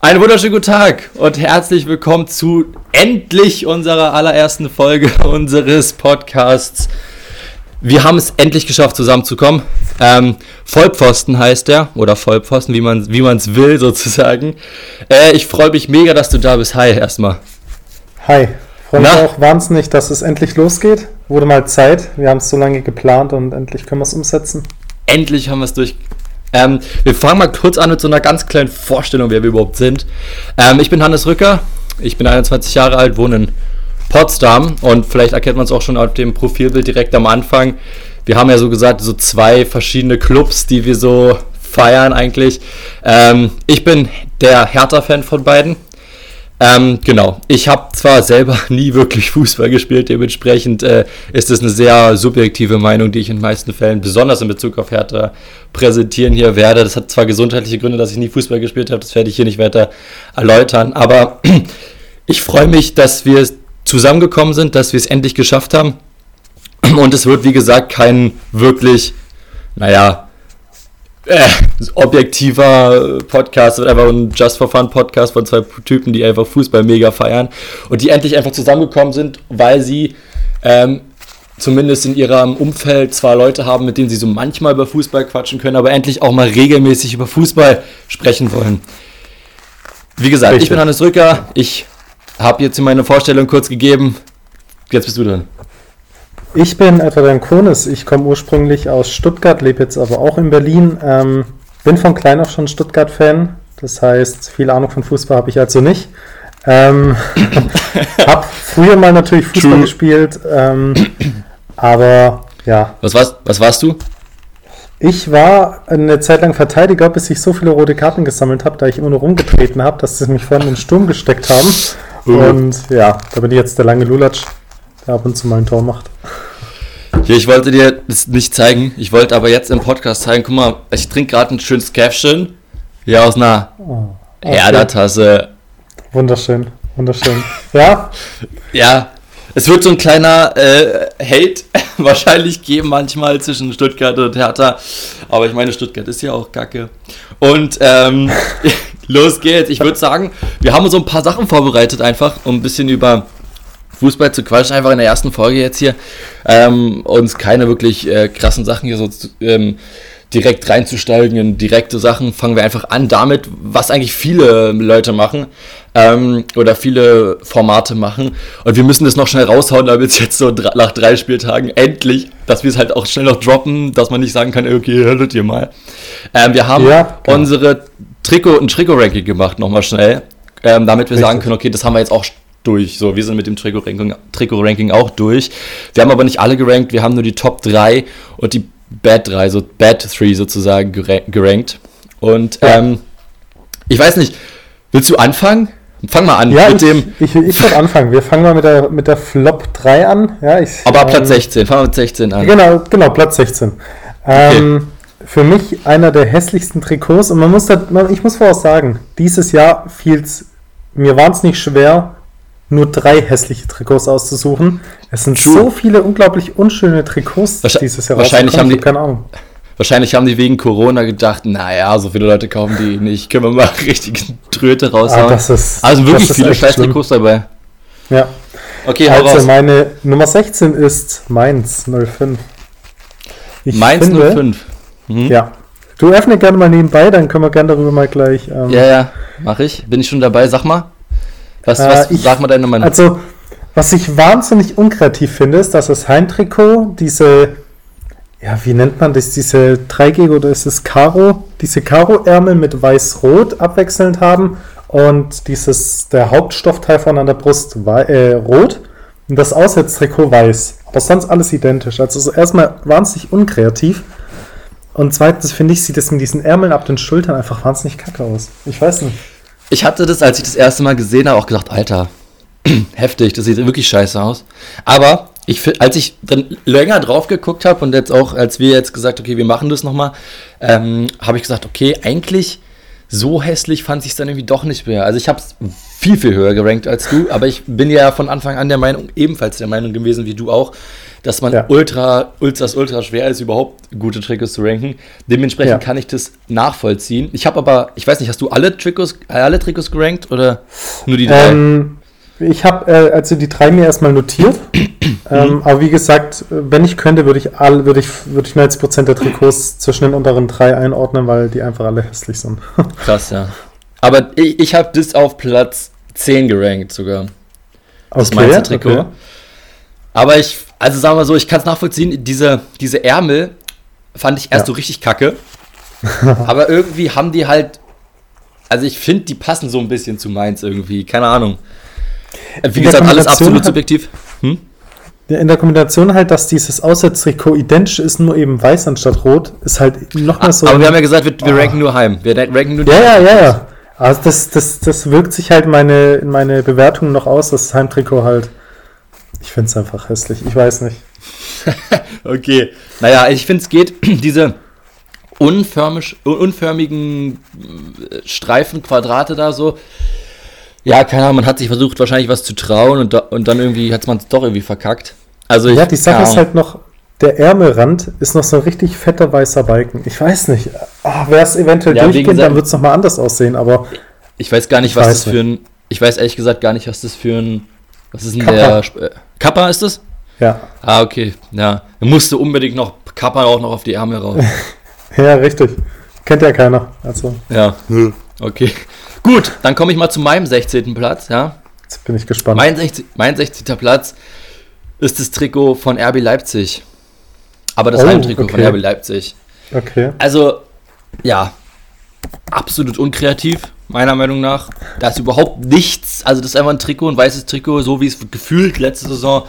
Einen wunderschönen guten Tag und herzlich willkommen zu endlich unserer allerersten Folge unseres Podcasts. Wir haben es endlich geschafft, zusammenzukommen. Ähm, Vollpfosten heißt er, oder Vollpfosten, wie man es wie will, sozusagen. Äh, ich freue mich mega, dass du da bist. Hi, erstmal. Hi, freue mich auch wahnsinnig, dass es endlich losgeht. Wurde mal Zeit. Wir haben es so lange geplant und endlich können wir es umsetzen. Endlich haben wir es durch, ähm, wir fangen mal kurz an mit so einer ganz kleinen Vorstellung, wer wir überhaupt sind. Ähm, ich bin Hannes Rücker, ich bin 21 Jahre alt, wohne in Potsdam und vielleicht erkennt man es auch schon auf dem Profilbild direkt am Anfang. Wir haben ja so gesagt, so zwei verschiedene Clubs, die wir so feiern eigentlich. Ähm, ich bin der Hertha-Fan von beiden. Ähm, genau, ich habe zwar selber nie wirklich Fußball gespielt, dementsprechend äh, ist es eine sehr subjektive Meinung, die ich in meisten Fällen, besonders in Bezug auf Hertha, präsentieren hier werde. Das hat zwar gesundheitliche Gründe, dass ich nie Fußball gespielt habe, das werde ich hier nicht weiter erläutern, aber ich freue mich, dass wir zusammengekommen sind, dass wir es endlich geschafft haben und es wird, wie gesagt, kein wirklich, naja, äh, objektiver Podcast, wird einfach ein Just for Fun Podcast von zwei Typen, die einfach Fußball mega feiern und die endlich einfach zusammengekommen sind, weil sie ähm, zumindest in ihrem Umfeld zwar Leute haben, mit denen sie so manchmal über Fußball quatschen können, aber endlich auch mal regelmäßig über Fußball sprechen wollen. Wie gesagt, Richtig. ich bin Hannes Rücker, ich habe jetzt meine Vorstellung kurz gegeben. Jetzt bist du dran. Ich bin Edward Konis. Ich komme ursprünglich aus Stuttgart, lebe jetzt aber auch in Berlin. Ähm, bin von klein auf schon Stuttgart-Fan. Das heißt, viel Ahnung von Fußball habe ich also nicht. Ähm, habe früher mal natürlich Fußball True. gespielt, ähm, aber ja. Was warst, was warst du? Ich war eine Zeit lang Verteidiger, bis ich so viele rote Karten gesammelt habe, da ich immer nur rumgetreten habe, dass sie mich vorhin in den Sturm gesteckt haben. Und ja, da bin ich jetzt der lange Lulatsch, der ab und zu mal ein Tor macht. Hier, ich wollte dir das nicht zeigen. Ich wollte aber jetzt im Podcast zeigen. Guck mal, ich trinke gerade ein schönes Käffchen. Hier aus einer oh, okay. Erdertasse. Wunderschön, wunderschön. Ja? ja. Es wird so ein kleiner äh, Hate wahrscheinlich geben manchmal zwischen Stuttgart und Hertha. Aber ich meine, Stuttgart ist ja auch kacke. Und ähm, los geht's. Ich würde sagen, wir haben so ein paar Sachen vorbereitet einfach, um ein bisschen über Fußball zu quatschen, einfach in der ersten Folge jetzt hier. Ähm, uns keine wirklich äh, krassen Sachen hier so ähm, direkt reinzusteigen in direkte Sachen. Fangen wir einfach an damit, was eigentlich viele Leute machen ähm, oder viele Formate machen. Und wir müssen das noch schnell raushauen, damit es jetzt so nach drei Spieltagen endlich, dass wir es halt auch schnell noch droppen, dass man nicht sagen kann, okay, hörtet ihr mal. Ähm, wir haben ja, unsere Trikot, ein Trikot-Ranking gemacht, nochmal schnell. Ähm, damit wir Richtig. sagen können, okay, das haben wir jetzt auch durch. So, wir sind mit dem Trikot-Ranking Trikot -Ranking auch durch. Wir haben aber nicht alle gerankt, wir haben nur die Top 3 und die Bad 3, so Bad 3 sozusagen gerankt. Und ja. ähm, ich weiß nicht, willst du anfangen? Fang mal an ja, mit ich, dem. Ich, ich würde anfangen. Wir fangen mal mit der, mit der Flop 3 an. Ja, ich, aber ähm, Platz 16. Fangen wir mit 16 an. Genau, genau Platz 16. Ähm, okay. Für mich einer der hässlichsten Trikots. Und man muss da, ich muss voraus sagen, dieses Jahr fiel es mir wahnsinnig schwer, nur drei hässliche Trikots auszusuchen. Es sind True. so viele unglaublich unschöne Trikots dieses Jahr. Wahrscheinlich haben die keine Ahnung. Wahrscheinlich haben die wegen Corona gedacht, naja, so viele Leute kaufen die nicht, können wir mal richtig Tröte raushauen. Ah, ist, also wirklich viele scheiß Trikots dabei. Ja. Okay, also raus. meine Nummer 16 ist Mainz 05. Ich Mainz finde, 05. Mhm. Ja. Du öffne gerne mal nebenbei, dann können wir gerne darüber mal gleich. Ähm, ja, ja, mach ich. Bin ich schon dabei? Sag mal. Was, was äh, ich, sag mal deine Meinung? Also, was ich wahnsinnig unkreativ finde, ist, dass das Heimtrikot diese, ja, wie nennt man das, diese 3G oder ist es Karo, diese Karo-Ärmel mit weiß-rot abwechselnd haben und dieses, der Hauptstoffteil von an der Brust äh, rot und das Aussetztrikot weiß. Aber sonst alles identisch. Also so erstmal wahnsinnig unkreativ. Und zweitens finde ich, sieht das mit diesen Ärmeln ab den Schultern einfach wahnsinnig kacke aus. Ich weiß nicht. Ich hatte das, als ich das erste Mal gesehen habe, auch gedacht, Alter, heftig, das sieht wirklich scheiße aus. Aber ich, als ich dann länger drauf geguckt habe und jetzt auch, als wir jetzt gesagt, okay, wir machen das nochmal, ähm, habe ich gesagt, okay, eigentlich so hässlich fand ich es dann irgendwie doch nicht mehr. Also ich habe es viel, viel höher gerankt als du, aber ich bin ja von Anfang an der Meinung, ebenfalls der Meinung gewesen wie du auch, dass man Ja. ultra, ultras, ultra schwer ist, überhaupt gute Trikots zu ranken. Dementsprechend Ja. kann ich das nachvollziehen. Ich habe aber, ich weiß nicht, hast du alle Trikots, alle Trikots gerankt oder nur die drei? Ähm, ich habe äh, also die drei mir erstmal notiert. ähm, aber wie gesagt, wenn ich könnte, würde ich all, würde ich, würde ich 90% der Trikots zwischen den unteren drei einordnen, weil die einfach alle hässlich sind. Krass, ja. Aber ich, ich habe das auf Platz 10 gerankt sogar. Das Mainzer Trikot. okay. Aber ich, also sagen wir so, ich kann es nachvollziehen, diese, diese Ärmel fand ich erst Ja. so richtig kacke. aber irgendwie haben die halt, also ich finde, die passen so ein bisschen zu Mainz irgendwie, keine Ahnung. Wie In gesagt, alles absolut hat- subjektiv. Hm? In der Kombination halt, dass dieses Auswärtstrikot identisch ist, nur eben weiß anstatt rot, ist halt nochmal so. aber wir haben ja gesagt, wir, wir Ah. ranken nur heim. Wir ranken nur die ja, ja, ja, ja. Also das, das, das wirkt sich halt meine, in meine Bewertung noch aus, das Heimtrikot halt. Ich finde es einfach hässlich. Ich weiß nicht. Okay. Naja, ich finde, es geht, diese unförmig, unförmigen äh, Streifen, Quadrate da so. Ja, keine Ahnung, man hat sich versucht, wahrscheinlich was zu trauen und, da, und dann irgendwie hat man es doch irgendwie verkackt. Also, Ja, ich- die Sache ist halt noch, der Ärmelrand ist noch so ein richtig fetter weißer Balken. Ich weiß nicht. Wäre es eventuell Ja, durchgehend, gesagt- dann wird es nochmal anders aussehen, aber Ich weiß gar nicht, Ich was das für ein. Ich weiß ehrlich gesagt gar nicht, was das für ein. Was ist denn Kappa. der. Sp- äh, Kappa ist das? ja. Ah, okay. Ja. Musste unbedingt noch Kappa auch noch auf die Ärmel rauf. Ja, richtig. Kennt ja keiner. Also, ja. Okay. Gut, dann komme ich mal zu meinem 16. Platz, ja. jetzt bin ich gespannt. Mein 16. Mein 16. Platz ist das Trikot von RB Leipzig. Aber das Oh, Heimtrikot von okay. RB Leipzig. okay. Also, ja, absolut unkreativ, meiner Meinung nach. Da ist überhaupt nichts. Also, das ist einfach ein Trikot, ein weißes Trikot, so wie es gefühlt letzte Saison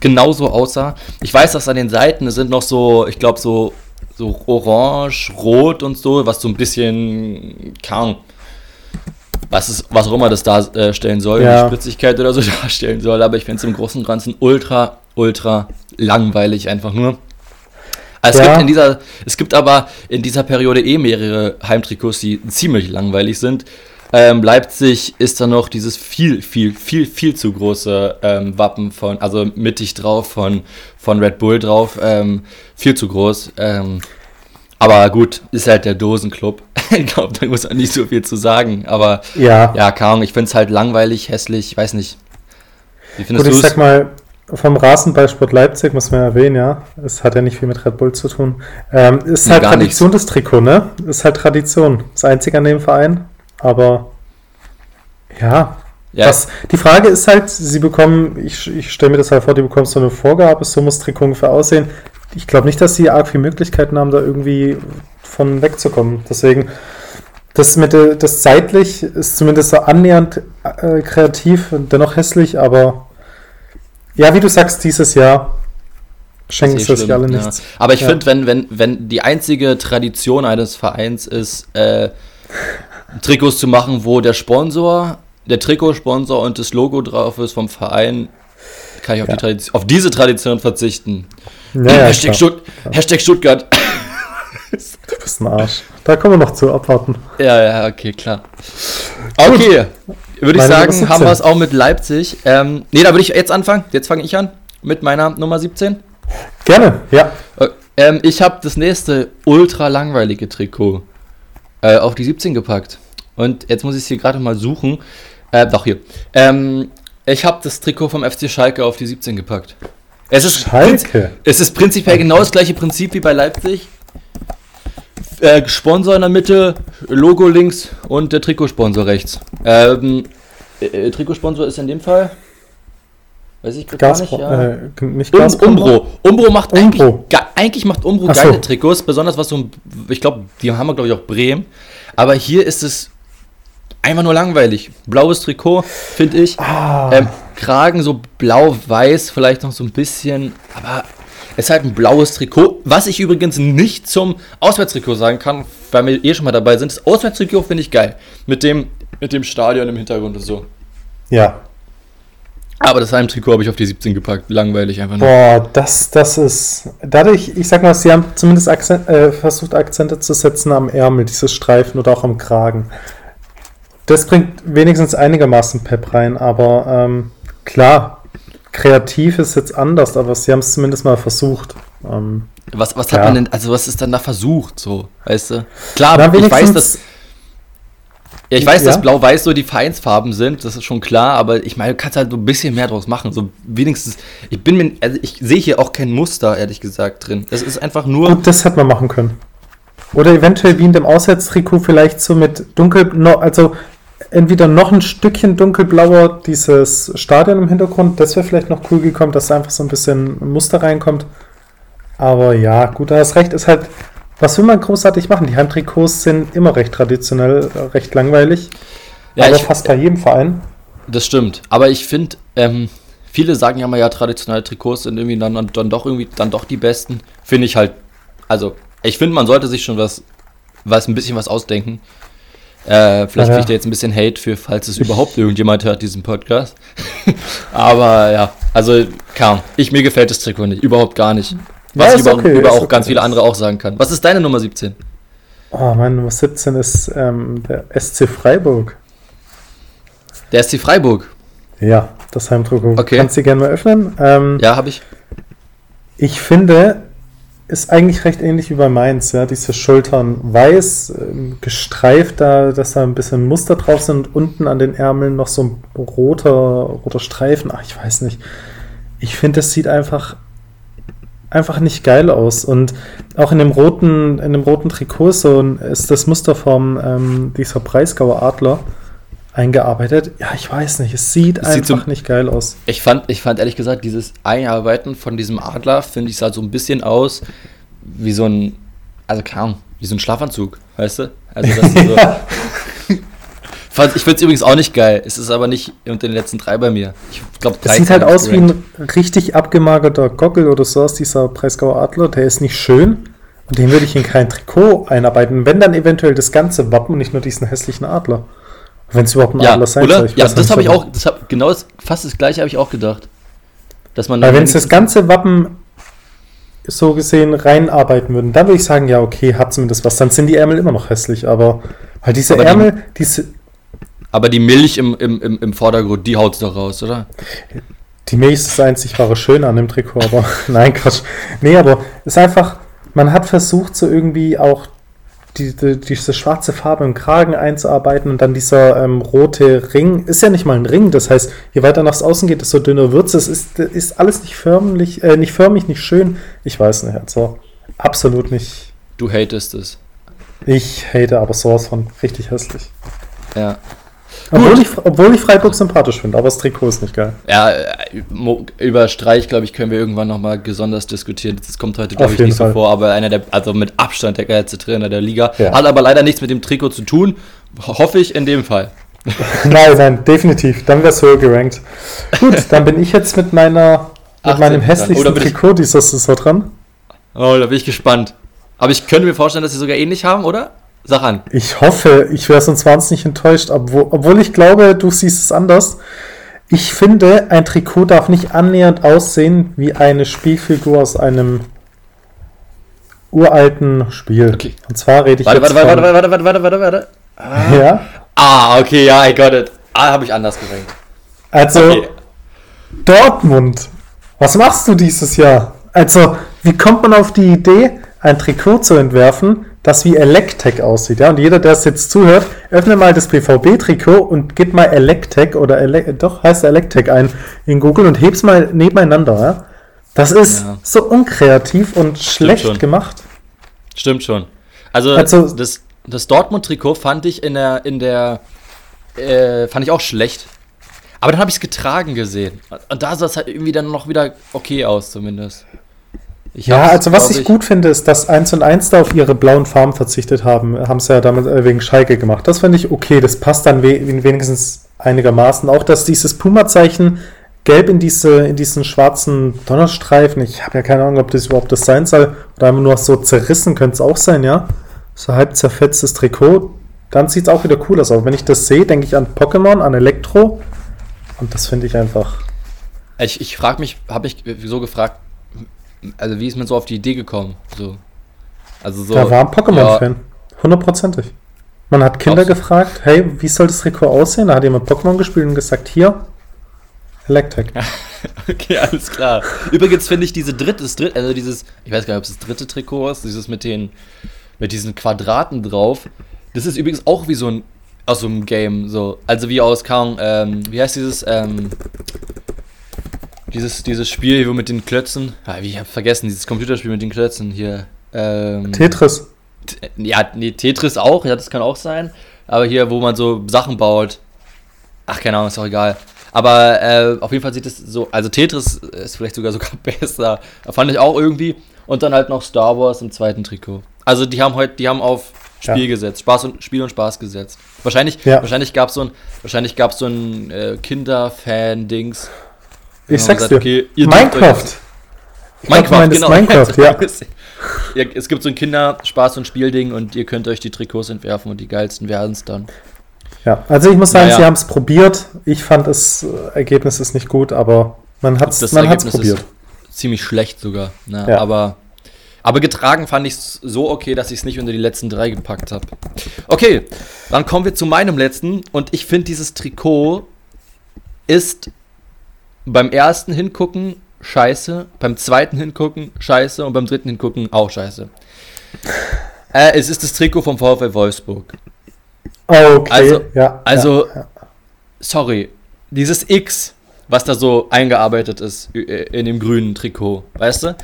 genauso aussah. Ich weiß, dass an den Seiten es sind noch so, ich glaube, so, so orange, rot und so, was so ein bisschen, Ahnung, was, ist, was auch immer das darstellen soll, Ja. Spritzigkeit oder so darstellen soll. Aber ich finde es im Großen und Ganzen ultra, ultra langweilig einfach nur. Also es, Ja. gibt in dieser, es gibt aber in dieser Periode eh mehrere Heimtrikots, die ziemlich langweilig sind. Ähm, Leipzig ist dann noch dieses viel, viel, viel, viel zu große ähm, Wappen von, also mittig drauf von, von Red Bull drauf. Ähm, viel zu groß. Ähm, aber gut, ist halt der Dosenclub. ich glaube, da muss man nicht so viel zu sagen. Aber Ja. ja, keine Ahnung, ich finde es halt langweilig, hässlich, ich weiß nicht. Wie findest Gut, ich du sag es? mal, vom Rasenballsport Leipzig muss man erwähnen, ja. Es hat ja nicht viel mit Red Bull zu tun. Ähm, ist halt gar Tradition das Trikot, ne? Ist halt Tradition. Das einzige an dem Verein. Aber ja. Ja, Was, die Frage ist halt, sie bekommen, ich, ich stelle mir das halt vor, die bekommen so eine Vorgabe, so muss Trikot ungefähr aussehen. Ich glaube nicht, dass sie arg viele Möglichkeiten haben, da irgendwie von wegzukommen. Deswegen, das mit das seitlich ist zumindest so annähernd äh, kreativ, dennoch hässlich, aber ja, wie du sagst, dieses Jahr schenken ist sie eh sich alle ja. nichts. Aber ich Ja. finde, wenn, wenn, wenn die einzige Tradition eines Vereins ist, äh, Trikots zu machen, wo der Sponsor, der Trikotsponsor und das Logo drauf ist vom Verein, kann ich auf, Ja. die Tradition, auf diese Tradition verzichten. Ja, ja, Hashtag. Stutt Hashtag Stuttgart. Du bist ein Arsch. Da kommen wir noch zu, abwarten. Ja, ja, okay, klar. Okay, würde ich sagen, haben 17. wir es auch mit Leipzig. Ähm, nee, da würde ich jetzt anfangen. Jetzt fange ich an mit meiner Nummer 17. Gerne, ja. Äh, Ähm, ich habe das nächste ultra langweilige Trikot äh, auf die 17 gepackt. Und jetzt muss ich es hier gerade mal suchen. Äh, doch, hier. Ähm, ich habe das Trikot vom FC Schalke auf die 17 gepackt. Es ist, Schalke. es ist prinzipiell genau das gleiche Prinzip wie bei Leipzig. Äh, Sponsor in der Mitte, Logo links und der Trikotsponsor rechts. Ähm, äh, Trikotsponsor ist in dem Fall. Weiß ich gar nicht. Ja. äh, nicht Um? Umbro. Umbro macht Umbro. eigentlich, ge- eigentlich macht Umbro Ach so. geile Trikots, besonders was so, ich glaube, die haben wir glaube ich auch Bremen. Aber hier ist es einfach nur langweilig. Blaues Trikot, finde ich. Ah, Ähm, Kragen so blau-weiß, vielleicht noch so ein bisschen, aber ist halt ein blaues Trikot, was ich übrigens nicht zum Auswärtstrikot sagen kann, weil wir eh schon mal dabei sind. Das Auswärtstrikot finde ich geil. Mit dem, mit dem Stadion im Hintergrund und so. ja. Aber das Heimtrikot habe ich auf die 17 gepackt. Langweilig einfach nur. Boah, das, das ist. Dadurch, ich sag mal, sie haben zumindest Akzent, äh, versucht, Akzente zu setzen am Ärmel, dieses Streifen oder auch am Kragen. Das bringt wenigstens einigermaßen Pep rein, aber ähm, klar, kreativ ist jetzt anders, aber sie haben es zumindest mal versucht. Ähm, Was, was Ja. hat man denn, also was ist dann da versucht, so, weißt du? Klar, Na, ich weiß, dass, ja, ich weiß, Ja. dass Blau-Weiß so die Vereinsfarben sind, das ist schon klar, aber ich meine, du kannst halt so ein bisschen mehr draus machen, so wenigstens, ich bin mir, also ich sehe hier auch kein Muster, ehrlich gesagt, drin. Es ist einfach nur, Gut, das hätte man machen können. Oder eventuell wie in dem Auswärtstrikot vielleicht so mit dunkel, also entweder noch ein Stückchen dunkelblauer dieses Stadion im Hintergrund, das wäre vielleicht noch cool gekommen, dass da einfach so ein bisschen Muster reinkommt. Aber ja, gut, da hast recht, ist halt, was will man großartig machen? Die Heimtrikots sind immer recht traditionell, recht langweilig. ja, aber ich, fast bei jedem Verein. das stimmt, aber ich finde, ähm, viele sagen ja mal, ja, traditionelle Trikots sind irgendwie dann, dann, dann doch irgendwie, dann doch die besten, finde ich halt, also, ich finde, man sollte sich schon was, was, ein bisschen was ausdenken. Äh, vielleicht Ja, kriegt ihr jetzt ein bisschen Hate für, falls es überhaupt irgendjemand hört, diesen Podcast. Aber ja, also kaum. Ich, mir gefällt das Trikot nicht, überhaupt gar nicht. Was Ja, ich über, okay, über auch okay. ganz viele andere auch sagen kann. Was ist deine Nummer 17? Oh, mein Nummer 17 ist ähm, der SC Freiburg. Der SC Freiburg. Ja, das Heimtrikot. Okay. Kannst du gerne mal öffnen. Ähm, Ja, habe ich. Ich finde, ist eigentlich recht ähnlich wie bei Mainz, ja. Diese Schultern weiß, ähm, gestreift, da, dass da ein bisschen Muster drauf sind unten an den Ärmeln noch so ein roter, roter Streifen. Ach, ich weiß nicht. Ich finde, das sieht einfach, einfach nicht geil aus. Und auch in dem roten, in dem roten Trikot so ist das Muster vom ähm, dieser Breisgauer Adler eingearbeitet. Ja, ich weiß nicht. Es sieht Es sieht einfach so- nicht geil aus. Ich fand, ich fand ehrlich gesagt, dieses Einarbeiten von diesem Adler, finde ich, sah so ein bisschen aus wie so ein, also Ahnung, wie so ein Schlafanzug, weißt du? Also das ist so. Ich finde es übrigens auch nicht geil. Es ist aber nicht unter den letzten drei bei mir. Ich glaube, Das sieht halt aus wie ein richtig abgemagerter Gockel oder so aus dieser Breisgauer Adler. Der ist nicht schön. Und den würde ich in kein Trikot einarbeiten. Wenn dann eventuell das ganze Wappen und nicht nur diesen hässlichen Adler. Wenn es überhaupt ein Ja, Adler sein oder? soll. Ja, das habe ich auch, das hab, genau das, fast das gleiche habe ich auch gedacht. Dass man Weil wenn es das ganze Wappen so gesehen reinarbeiten würden, dann würde ich sagen, ja, okay, hat zumindest was. Dann sind die Ärmel immer noch hässlich. Aber weil diese Aber die- Ärmel, diese, aber die Milch im, im, im, im Vordergrund, die haut doch raus, oder? Die Milch ist das einzig wahre Schöne an dem Trikot, aber nein, Quatsch. Nee, aber es ist einfach, man hat versucht, so irgendwie auch die, die, diese schwarze Farbe im Kragen einzuarbeiten und dann dieser ähm, rote Ring, ist ja nicht mal ein Ring, das heißt, je weiter nach außen geht, desto dünner wird es. Es ist, ist alles nicht förmlich, äh, nicht förmig, nicht schön. Ich weiß nicht, also absolut nicht. Du hatest es. Ich hate aber sowas von richtig hässlich. Ja. Obwohl ich, obwohl ich Freiburg sympathisch finde, aber das Trikot ist nicht geil. Ja, äh, über Streich, glaube ich, können wir irgendwann nochmal gesondert diskutieren. Das kommt heute, glaube ich, nicht so Fall. vor, aber einer der, also mit Abstand der geilste Trainer der Liga. Ja. Hat aber leider nichts mit dem Trikot zu tun. Ho- Hoffe ich in dem Fall. Nein, nein, definitiv. Dann wäre es höher gerankt. Gut, dann bin ich jetzt mit meiner mit 18 meinem hässlichsten Oder Trikot dieser Saison dran. Oh, da bin ich gespannt. Aber ich könnte mir vorstellen, dass sie sogar ähnlich haben, oder? Sag an. Ich hoffe, ich wäre sonst wahnsinnig enttäuscht, obwohl, obwohl ich glaube, du siehst es anders. Ich finde, ein Trikot darf nicht annähernd aussehen wie eine Spielfigur aus einem uralten Spiel. Okay. Und zwar rede ich Warte, jetzt warte, warte, von, warte, warte, warte, warte, warte, warte. Ja, Ah, okay, ja, I got it. Ah, habe ich anders gerankt. also Okay. Dortmund. Was machst du dieses Jahr? Also, wie kommt man auf die Idee, ein Trikot zu entwerfen, das wie Electec aussieht? Ja, und jeder, der es jetzt zuhört, öffne mal das BVB-Trikot und gib mal Electec oder Ele doch heißt Electec ein in Google und heb's mal nebeneinander. Ja? Das ist Ja. so unkreativ und schlecht schon. gemacht. Stimmt schon. Also, Also- das, das Dortmund-Trikot fand ich in der, in der, äh, fand ich auch schlecht. Aber dann habe ich es getragen gesehen. Und da sah es halt irgendwie dann noch wieder okay aus, zumindest. Ich Ja, also was glaub ich gut finde, ist, dass 1 und 1 da auf ihre blauen Farben verzichtet haben. Haben sie ja damit äh, wegen Schalke gemacht. Das finde ich okay. Das passt dann we wenigstens einigermaßen. Auch, dass dieses Puma-Zeichen gelb in, diese, in diesen schwarzen Donnerstreifen, ich habe ja keine Ahnung, ob das überhaupt das sein soll, oder einfach nur so zerrissen könnte es auch sein, ja. So halb zerfetztes Trikot. Dann sieht es auch wieder cool aus. Aber wenn ich das sehe, denke ich an Pokémon, an Elektro. Und das finde ich einfach. Ich, ich frage mich, habe ich so gefragt, also wie ist man so auf die Idee gekommen? So. Also so. Da war ein ja, Pokémon-Fan. Hundertprozentig. Man hat Kinder du? gefragt, hey, wie soll das Trikot aussehen? Da hat jemand Pokémon gespielt und gesagt, hier, Electek. Okay, alles klar. Übrigens finde ich diese dritte, dritte, also dieses, ich weiß gar nicht, ob es das dritte Trikot ist, dieses mit den, mit diesen Quadraten drauf. Das ist übrigens auch wie so ein, aus so einem Game, so. Also wie aus, kaum, ähm, wie heißt dieses, ähm, dieses, dieses Spiel, wo mit den Klötzen, ah, ich hab vergessen, dieses Computerspiel mit den Klötzen hier, ähm, Tetris. Ja, nee, Tetris auch, ja, das kann auch sein. Aber hier, wo man so Sachen baut. Ach, keine Ahnung, ist auch egal. Aber äh, auf jeden Fall sieht es so, also Tetris ist vielleicht sogar sogar besser. Fand ich auch irgendwie. Und dann halt noch Star Wars im zweiten Trikot. Also die haben heute, die haben auf Spiel Ja. gesetzt, Spaß und Spiel und Spaß gesetzt. Wahrscheinlich, Ja. wahrscheinlich gab es so ein, wahrscheinlich gab's so ein äh, Kinderfan-Dings. Ich Ja, sag's gesagt, dir. okay, Minecraft. Ich glaub, du meinst Minecraft, ja. ja. Es gibt so ein Kinder-Spaß- und Spielding und ihr könnt euch die Trikots entwerfen und die geilsten werden es dann. Ja, also ich muss sagen, Naja. sie haben es probiert. Ich fand das äh, Ergebnis ist nicht gut, aber man hat es Das man hat's Ergebnis probiert. ist ziemlich schlecht sogar. Ne? Ja. Aber, aber getragen fand ich es so okay, dass ich es nicht unter die letzten drei gepackt habe. Okay, dann kommen wir zu meinem letzten. Und ich finde, dieses Trikot ist beim ersten Hingucken scheiße, beim zweiten Hingucken scheiße und beim dritten Hingucken auch scheiße. Äh, es ist das Trikot vom VfL Wolfsburg. Oh, okay, Also- ja. also- ja, ja. sorry, dieses X, was da so eingearbeitet ist äh, in dem grünen Trikot, weißt du?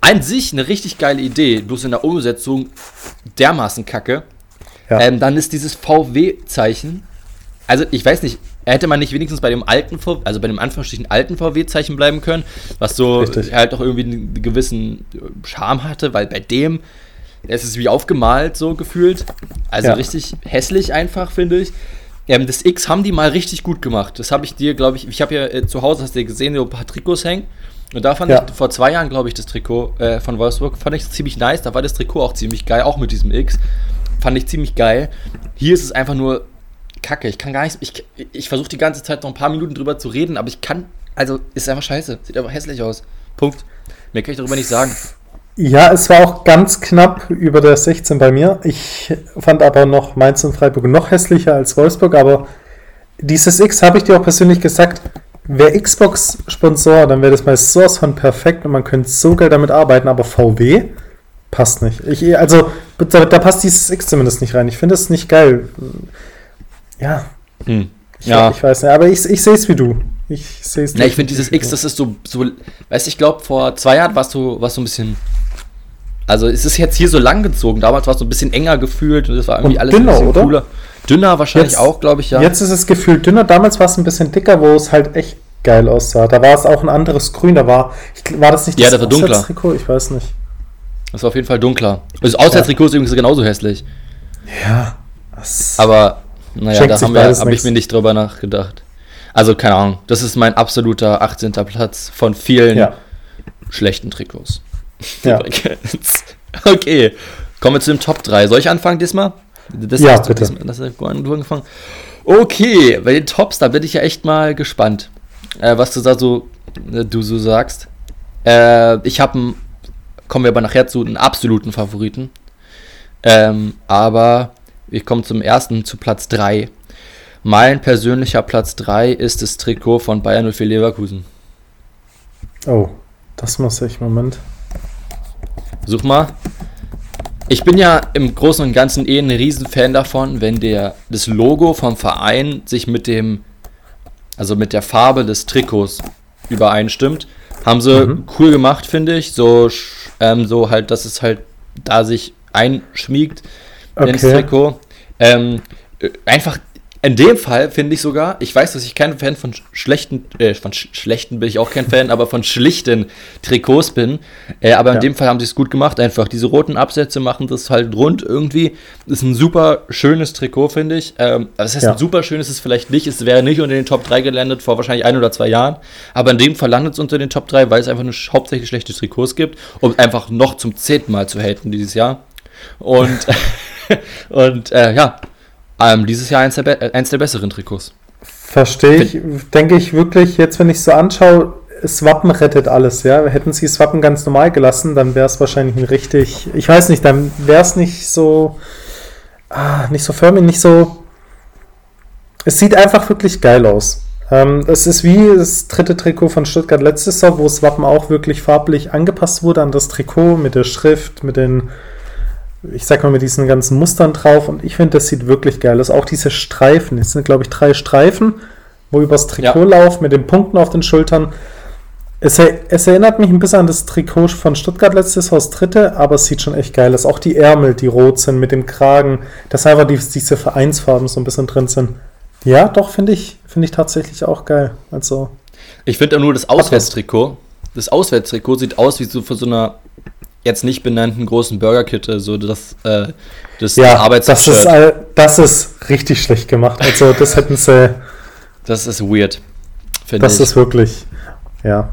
An sich eine richtig geile Idee, bloß in der Umsetzung dermaßen kacke. Ähm, dann ist dieses VW-Zeichen, also ich weiß nicht, hätte man nicht wenigstens bei dem alten, V- also bei dem Anführungsstrichen alten VW-Zeichen bleiben können, was so Richtig. halt auch irgendwie einen gewissen Charme hatte, weil bei dem, es ist wie aufgemalt so gefühlt, also Ja. richtig hässlich einfach, finde ich. Ähm, das X haben die mal richtig gut gemacht. Das habe ich dir, glaube ich, ich habe ja äh, zu Hause, hast du ja gesehen, so ein paar Trikots hängen. Und da fand Ja. ich vor zwei Jahren, glaube ich, das Trikot äh, von Wolfsburg, fand ich ziemlich nice. Da war das Trikot auch ziemlich geil, auch mit diesem X. Fand ich ziemlich geil. Hier ist es einfach nur kacke. Ich kann gar nicht, ich, ich versuche die ganze Zeit noch ein paar Minuten drüber zu reden, aber ich kann, also ist einfach scheiße. Sieht einfach hässlich aus. Punkt. Mehr kann ich darüber nicht sagen. Ja, es war auch ganz knapp über der 16 bei mir. Ich fand aber noch Mainz und Freiburg noch hässlicher als Wolfsburg, aber dieses X habe ich dir auch persönlich gesagt, wäre Xbox-Sponsor, dann wäre das mal sowas von perfekt und man könnte so geil damit arbeiten, aber VW passt nicht. Ich, also, da, da passt dieses X zumindest nicht rein. Ich finde es nicht geil. Ja, Hm. ich, Ja. ich weiß nicht, aber ich, ich sehe es wie du. Ich sehe es Na, ich finde dieses X, das ist so, so weißt du, ich glaube, vor zwei Jahren warst du, warst du ein bisschen. Also es ist jetzt hier so lang gezogen. Damals warst du ein bisschen enger gefühlt und das war irgendwie Und alles dünner, ein bisschen oder? cooler. Dünner wahrscheinlich Jetzt- auch, glaube ich, ja. Jetzt ist es gefühlt dünner. Damals war es ein bisschen dicker, wo es halt echt geil aussah. Da war es auch ein anderes Grün. Da war, ich, war das nicht Ja, das war dunkler. Ich weiß nicht. Das war auf jeden Fall dunkler. Das Auswärtstrikot ist übrigens genauso hässlich. Ja. Das, Aber naja, Schenkt da haben wir- habe ich mir nicht drüber nachgedacht. Also keine Ahnung. Das ist mein absoluter 18. Platz von vielen ja. schlechten Trikots. Ja. Okay, kommen wir zu den Top 3. Soll ich anfangen diesmal? Das Ja, hast du bitte. Diesmal, das hast du angefangen. Okay, bei den Tops, da bin ich ja echt mal gespannt, äh, was du da so, äh, du so sagst. Äh, ich habe, kommen wir aber nachher zu, einen absoluten Favoriten. Ähm, aber wir kommen zum ersten, zu Platz 3. Mein persönlicher Platz 3 ist das Trikot von Bayern 04 Leverkusen. Oh, das muss ich. Moment. Such mal. Ich bin ja im Großen und Ganzen eh ein Riesenfan davon, wenn der, das Logo vom Verein sich mit dem, also mit der Farbe des Trikots übereinstimmt. Haben sie Mhm. cool gemacht, finde ich. So, ähm, so halt, dass es halt da sich einschmiegt ins Okay. Trikot. Ähm, äh, einfach in dem Fall finde ich sogar, ich weiß, dass ich kein Fan von sch- schlechten, äh, von sch schlechten bin ich auch kein Fan, aber von schlichten Trikots bin. Äh, aber in Ja. dem Fall haben sie es gut gemacht. Einfach diese roten Absätze machen das halt rund irgendwie. Ist ein super schönes Trikot, finde ich. Ähm, das heißt, Ja. ein super schönes ist es vielleicht nicht. Es wäre nicht unter den Top 3 gelandet vor wahrscheinlich ein oder zwei Jahren. Aber in dem Fall landet es unter den Top 3, weil es einfach nur hauptsächlich schlechte Trikots gibt, um einfach noch zum zehnten Mal zu haten dieses Jahr. Und, und äh, ja, ähm, dieses Jahr eins der, eins der besseren Trikots. Verstehe ich. Denke ich wirklich, jetzt wenn ich so anschaue, das Wappen rettet alles, ja. Hätten sie das Wappen ganz normal gelassen, dann wäre es wahrscheinlich ein richtig, ich weiß nicht, dann wäre es nicht so, ah, nicht so förmig, nicht so. Es sieht einfach wirklich geil aus. Ähm, es ist wie das dritte Trikot von Stuttgart letztes Jahr, wo das Wappen auch wirklich farblich angepasst wurde an das Trikot mit der Schrift, mit den, ich sag mal, mit diesen ganzen Mustern drauf. Und ich finde, das sieht wirklich geil aus. Auch diese Streifen, es sind, glaube ich, drei Streifen, wo übers Trikot ja. laufen, mit den Punkten auf den Schultern. Es, es, erinnert mich ein bisschen an das Trikot von Stuttgart letztes Jahr, das dritte, aber es sieht schon echt geil aus. Auch die Ärmel, die rot sind mit dem Kragen, dass einfach die, diese Vereinsfarben so ein bisschen drin sind. Ja, doch, finde ich, finde ich tatsächlich auch geil. Also. Ich finde nur das Auswärtstrikot. Das Auswärtstrikot sieht aus wie so von so einer jetzt nicht benannten großen Burgerkette, so das, äh, das ja, Arbeits das ist, das ist richtig schlecht gemacht. Also das hätten sie. Das ist weird. Das ich. ist wirklich, ja.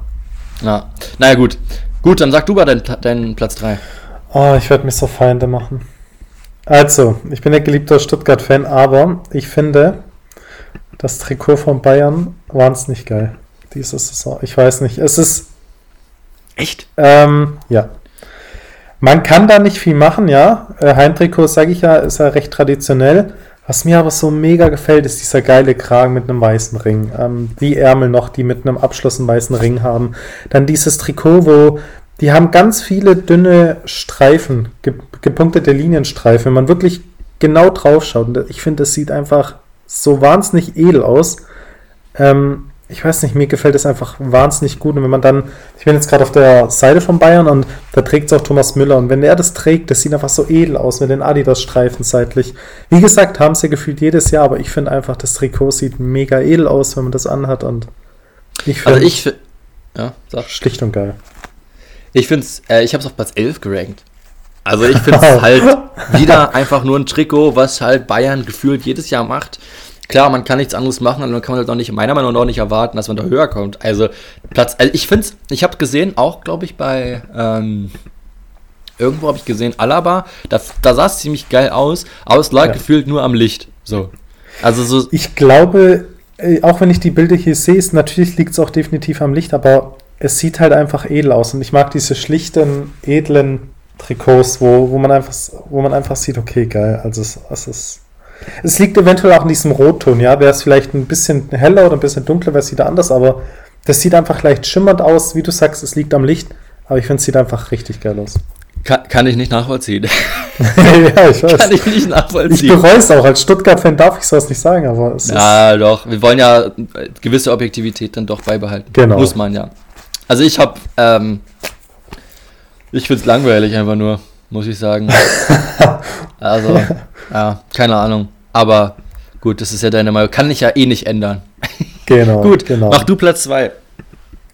Na, naja, gut. Gut, dann sag du mal deinen, deinen Platz 3. Oh, ich werde mich so Feinde machen. Also, ich bin ja geliebter Stuttgart-Fan, aber ich finde, das Trikot von Bayern wahnsinnig geil. Diese Saison. Ich weiß nicht. Es ist. Echt? Ähm, ja. Man kann da nicht viel machen, ja. Äh, Heimtrikot, sage ich ja, ist ja recht traditionell. Was mir aber so mega gefällt, ist dieser geile Kragen mit einem weißen Ring. Ähm, die Ärmel noch, die mit einem Abschluss einen weißen Ring haben. Dann dieses Trikot, wo die haben ganz viele dünne Streifen, gepunktete Linienstreifen. Wenn man wirklich genau drauf schaut, ich finde, das sieht einfach so wahnsinnig edel aus. Ähm, ich weiß nicht, mir gefällt es einfach wahnsinnig gut. Und wenn man dann, ich bin jetzt gerade auf der Seite von Bayern und da trägt es auch Thomas Müller. Und wenn er das trägt, das sieht einfach so edel aus mit den Adidas-Streifen seitlich. Wie gesagt, haben sie gefühlt jedes Jahr, aber ich finde einfach, das Trikot sieht mega edel aus, wenn man das anhat. Und ich finde. Also ich. Ja, sag. Schlicht und geil. Ich finde es, äh, ich habe es auf Platz 11 gerankt. Also ich finde es halt wieder einfach nur ein Trikot, was halt Bayern gefühlt jedes Jahr macht. Klar, man kann nichts anderes machen, aber man kann halt auch nicht, meiner Meinung nach, nicht erwarten, dass man da höher kommt. Also Platz, also ich finde es, ich habe gesehen, auch glaube ich bei, ähm, irgendwo habe ich gesehen, Alaba, da, da sah es ziemlich geil aus, aber es lag ja. gefühlt nur am Licht. So. Also so. Ich glaube, äh, auch wenn ich die Bilder hier sehe, ist, natürlich liegt es auch definitiv am Licht, aber es sieht halt einfach edel aus und ich mag diese schlichten, edlen Trikots, wo, wo, man einfach, wo man einfach sieht, okay, geil, also es, es ist. Es liegt eventuell auch in diesem Rotton, ja. Wäre es vielleicht ein bisschen heller oder ein bisschen dunkler, wäre es wieder anders, aber das sieht einfach leicht schimmernd aus. Wie du sagst, es liegt am Licht, aber ich finde, es sieht einfach richtig geil aus. Kann, kann ich nicht nachvollziehen. ja, ich weiß. Kann ich nicht nachvollziehen. Ich bereue es auch. Als Stuttgart-Fan darf ich sowas nicht sagen, aber es Ja, doch. Wir wollen ja gewisse Objektivität dann doch beibehalten. Genau. Muss man ja. Also ich habe ähm, ich finde es langweilig einfach nur, muss ich sagen. also, ja, keine Ahnung. Aber gut, das ist ja deine Meinung. Kann ich ja eh nicht ändern. Genau. gut, genau. mach du Platz 2.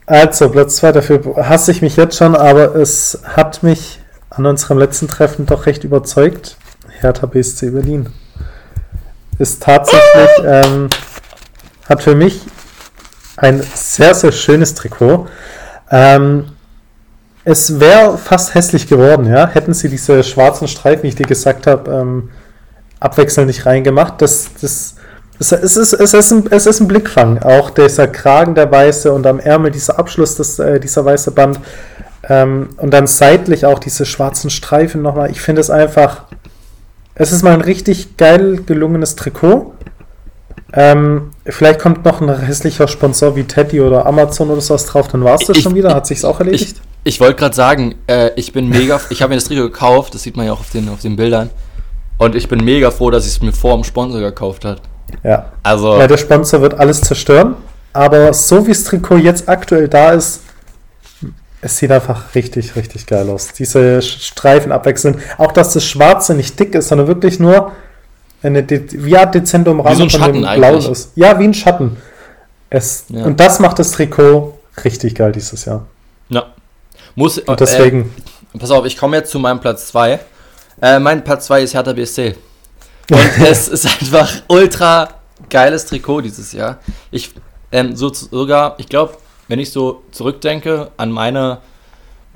Also, Platz 2, dafür hasse ich mich jetzt schon, aber es hat mich an unserem letzten Treffen doch recht überzeugt. Hertha BSC Berlin. Ist tatsächlich, ähm, hat für mich ein sehr, sehr schönes Trikot. Ähm, es wäre fast hässlich geworden, ja. Hätten sie diese schwarzen Streifen, wie ich dir gesagt habe, ähm, abwechselnd nicht reingemacht. Das, das, es, es, ist, es, ist ein, es ist ein Blickfang. Auch dieser Kragen, der weiße und am Ärmel dieser Abschluss, des, äh, dieser weiße Band. Ähm, und dann seitlich auch diese schwarzen Streifen nochmal. Ich finde es einfach. Es ist mal ein richtig geil gelungenes Trikot. Ähm, vielleicht kommt noch ein hässlicher Sponsor wie Teddy oder Amazon oder sowas drauf, dann war es das ich, schon wieder. Hat sich's auch erledigt? Ich, ich wollte gerade sagen, äh, ich bin mega, ich habe mir das Trikot gekauft, das sieht man ja auch auf den, auf den Bildern. Und ich bin mega froh, dass ich es mir vor dem Sponsor gekauft hat. Ja. Also. Ja, der Sponsor wird alles zerstören. Aber so wie das Trikot jetzt aktuell da ist, es sieht einfach richtig, richtig geil aus. Diese Streifen abwechseln. Auch, dass das Schwarze nicht dick ist, sondern wirklich nur eine De Art dezente Umrahmung so von dem Blauen ist. Ja, wie ein Schatten. Es, ja. Und das macht das Trikot richtig geil dieses Jahr. Ja. Muss, und deswegen. Äh, pass auf, ich komme jetzt zu meinem Platz 2. Äh, mein Platz 2 ist Hertha BSC. Und es ist einfach ultra geiles Trikot dieses Jahr. Ich, ähm, so, sogar, ich glaube, wenn ich so zurückdenke an meine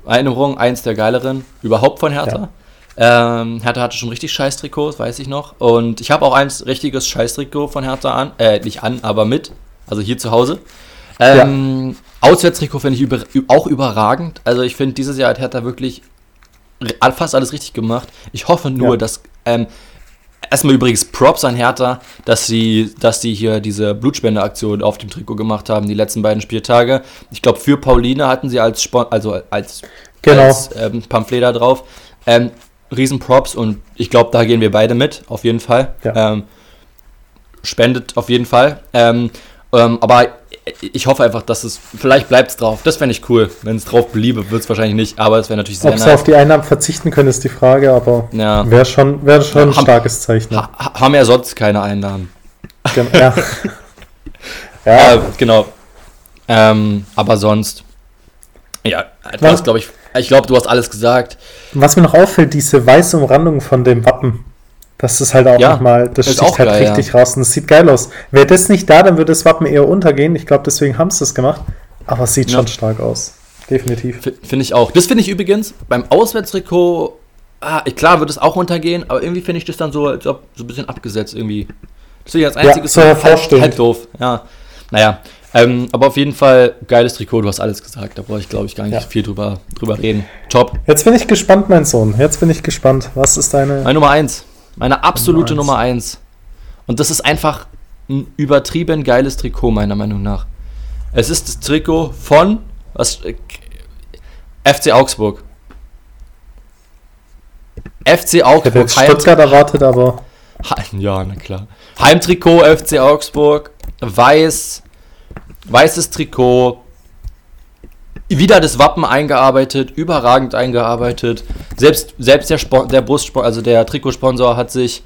Erinnerung, eins der geileren überhaupt von Hertha. Ja. Ähm, Hertha hatte schon richtig scheiß Trikots, weiß ich noch. Und ich habe auch eins richtiges scheiß Trikot von Hertha an, äh, nicht an, aber mit. Also hier zu Hause. Ähm, ja. Auswärtstrikot finde ich über, auch überragend. Also ich finde, dieses Jahr hat Hertha wirklich fast alles richtig gemacht. Ich hoffe nur, ja. dass ähm, erstmal übrigens Props an Hertha, dass sie, dass sie hier diese Blutspendeaktion auf dem Trikot gemacht haben, die letzten beiden Spieltage. Ich glaube, für Pauline hatten sie als, Spon also als, Genau. als ähm, Pamphlet da drauf. Ähm, riesen Props und ich glaube, da gehen wir beide mit, auf jeden Fall. Ja. Ähm, spendet auf jeden Fall. Ähm, ähm, aber ich hoffe einfach, dass es, vielleicht bleibt es drauf. Das fände ich cool. Wenn es drauf bliebe, wird es wahrscheinlich nicht, aber es wäre natürlich sehr Ob sie nice. auf die Einnahmen verzichten können, ist die Frage, aber Ja. wäre schon, wär schon ein Ja, haben- starkes Zeichen. Ha ha- haben ja sonst keine Einnahmen. Gen- ja. ja, Äh, genau. Ähm, aber sonst, ja, etwas, glaube ich. Ich glaube, du hast alles gesagt. was mir noch auffällt, diese weiße Umrandung von dem Wappen. Das ist halt auch Ja, nochmal, das ist sticht halt geil, richtig raus und es sieht geil aus. Wäre das nicht da, dann würde das Wappen eher untergehen. Ich glaube, deswegen haben sie das gemacht. Aber es sieht Ja. schon stark aus. Definitiv. Finde ich auch. Das finde ich übrigens beim Auswärtstrikot. Ah, klar wird es auch runtergehen, aber irgendwie finde ich das dann so, als ob so ein bisschen abgesetzt irgendwie. Das finde ich als einziges so halt, hervorstehend. halt doof. Ja, naja. Ähm, aber auf jeden Fall geiles Trikot, du hast alles gesagt. Da brauche ich, glaube ich, gar nicht Ja. viel drüber, drüber reden. Top. Jetzt bin ich gespannt, mein Sohn. Jetzt bin ich gespannt. Was ist deine. Meine Nummer 1. Meine absolute Nummer Nummer 1. Und das ist einfach ein übertrieben geiles Trikot, meiner Meinung nach. Es ist das Trikot von was, FC Augsburg. FC Ich hätte Augsburg. jetzt Stuttgart erwartet, aber ja, na klar. Heimtrikot FC Augsburg. Weiß. Weißes Trikot. Wieder das Wappen eingearbeitet, überragend eingearbeitet. Selbst, selbst der, Spon der Brustsponsor, also der Trikotsponsor hat sich,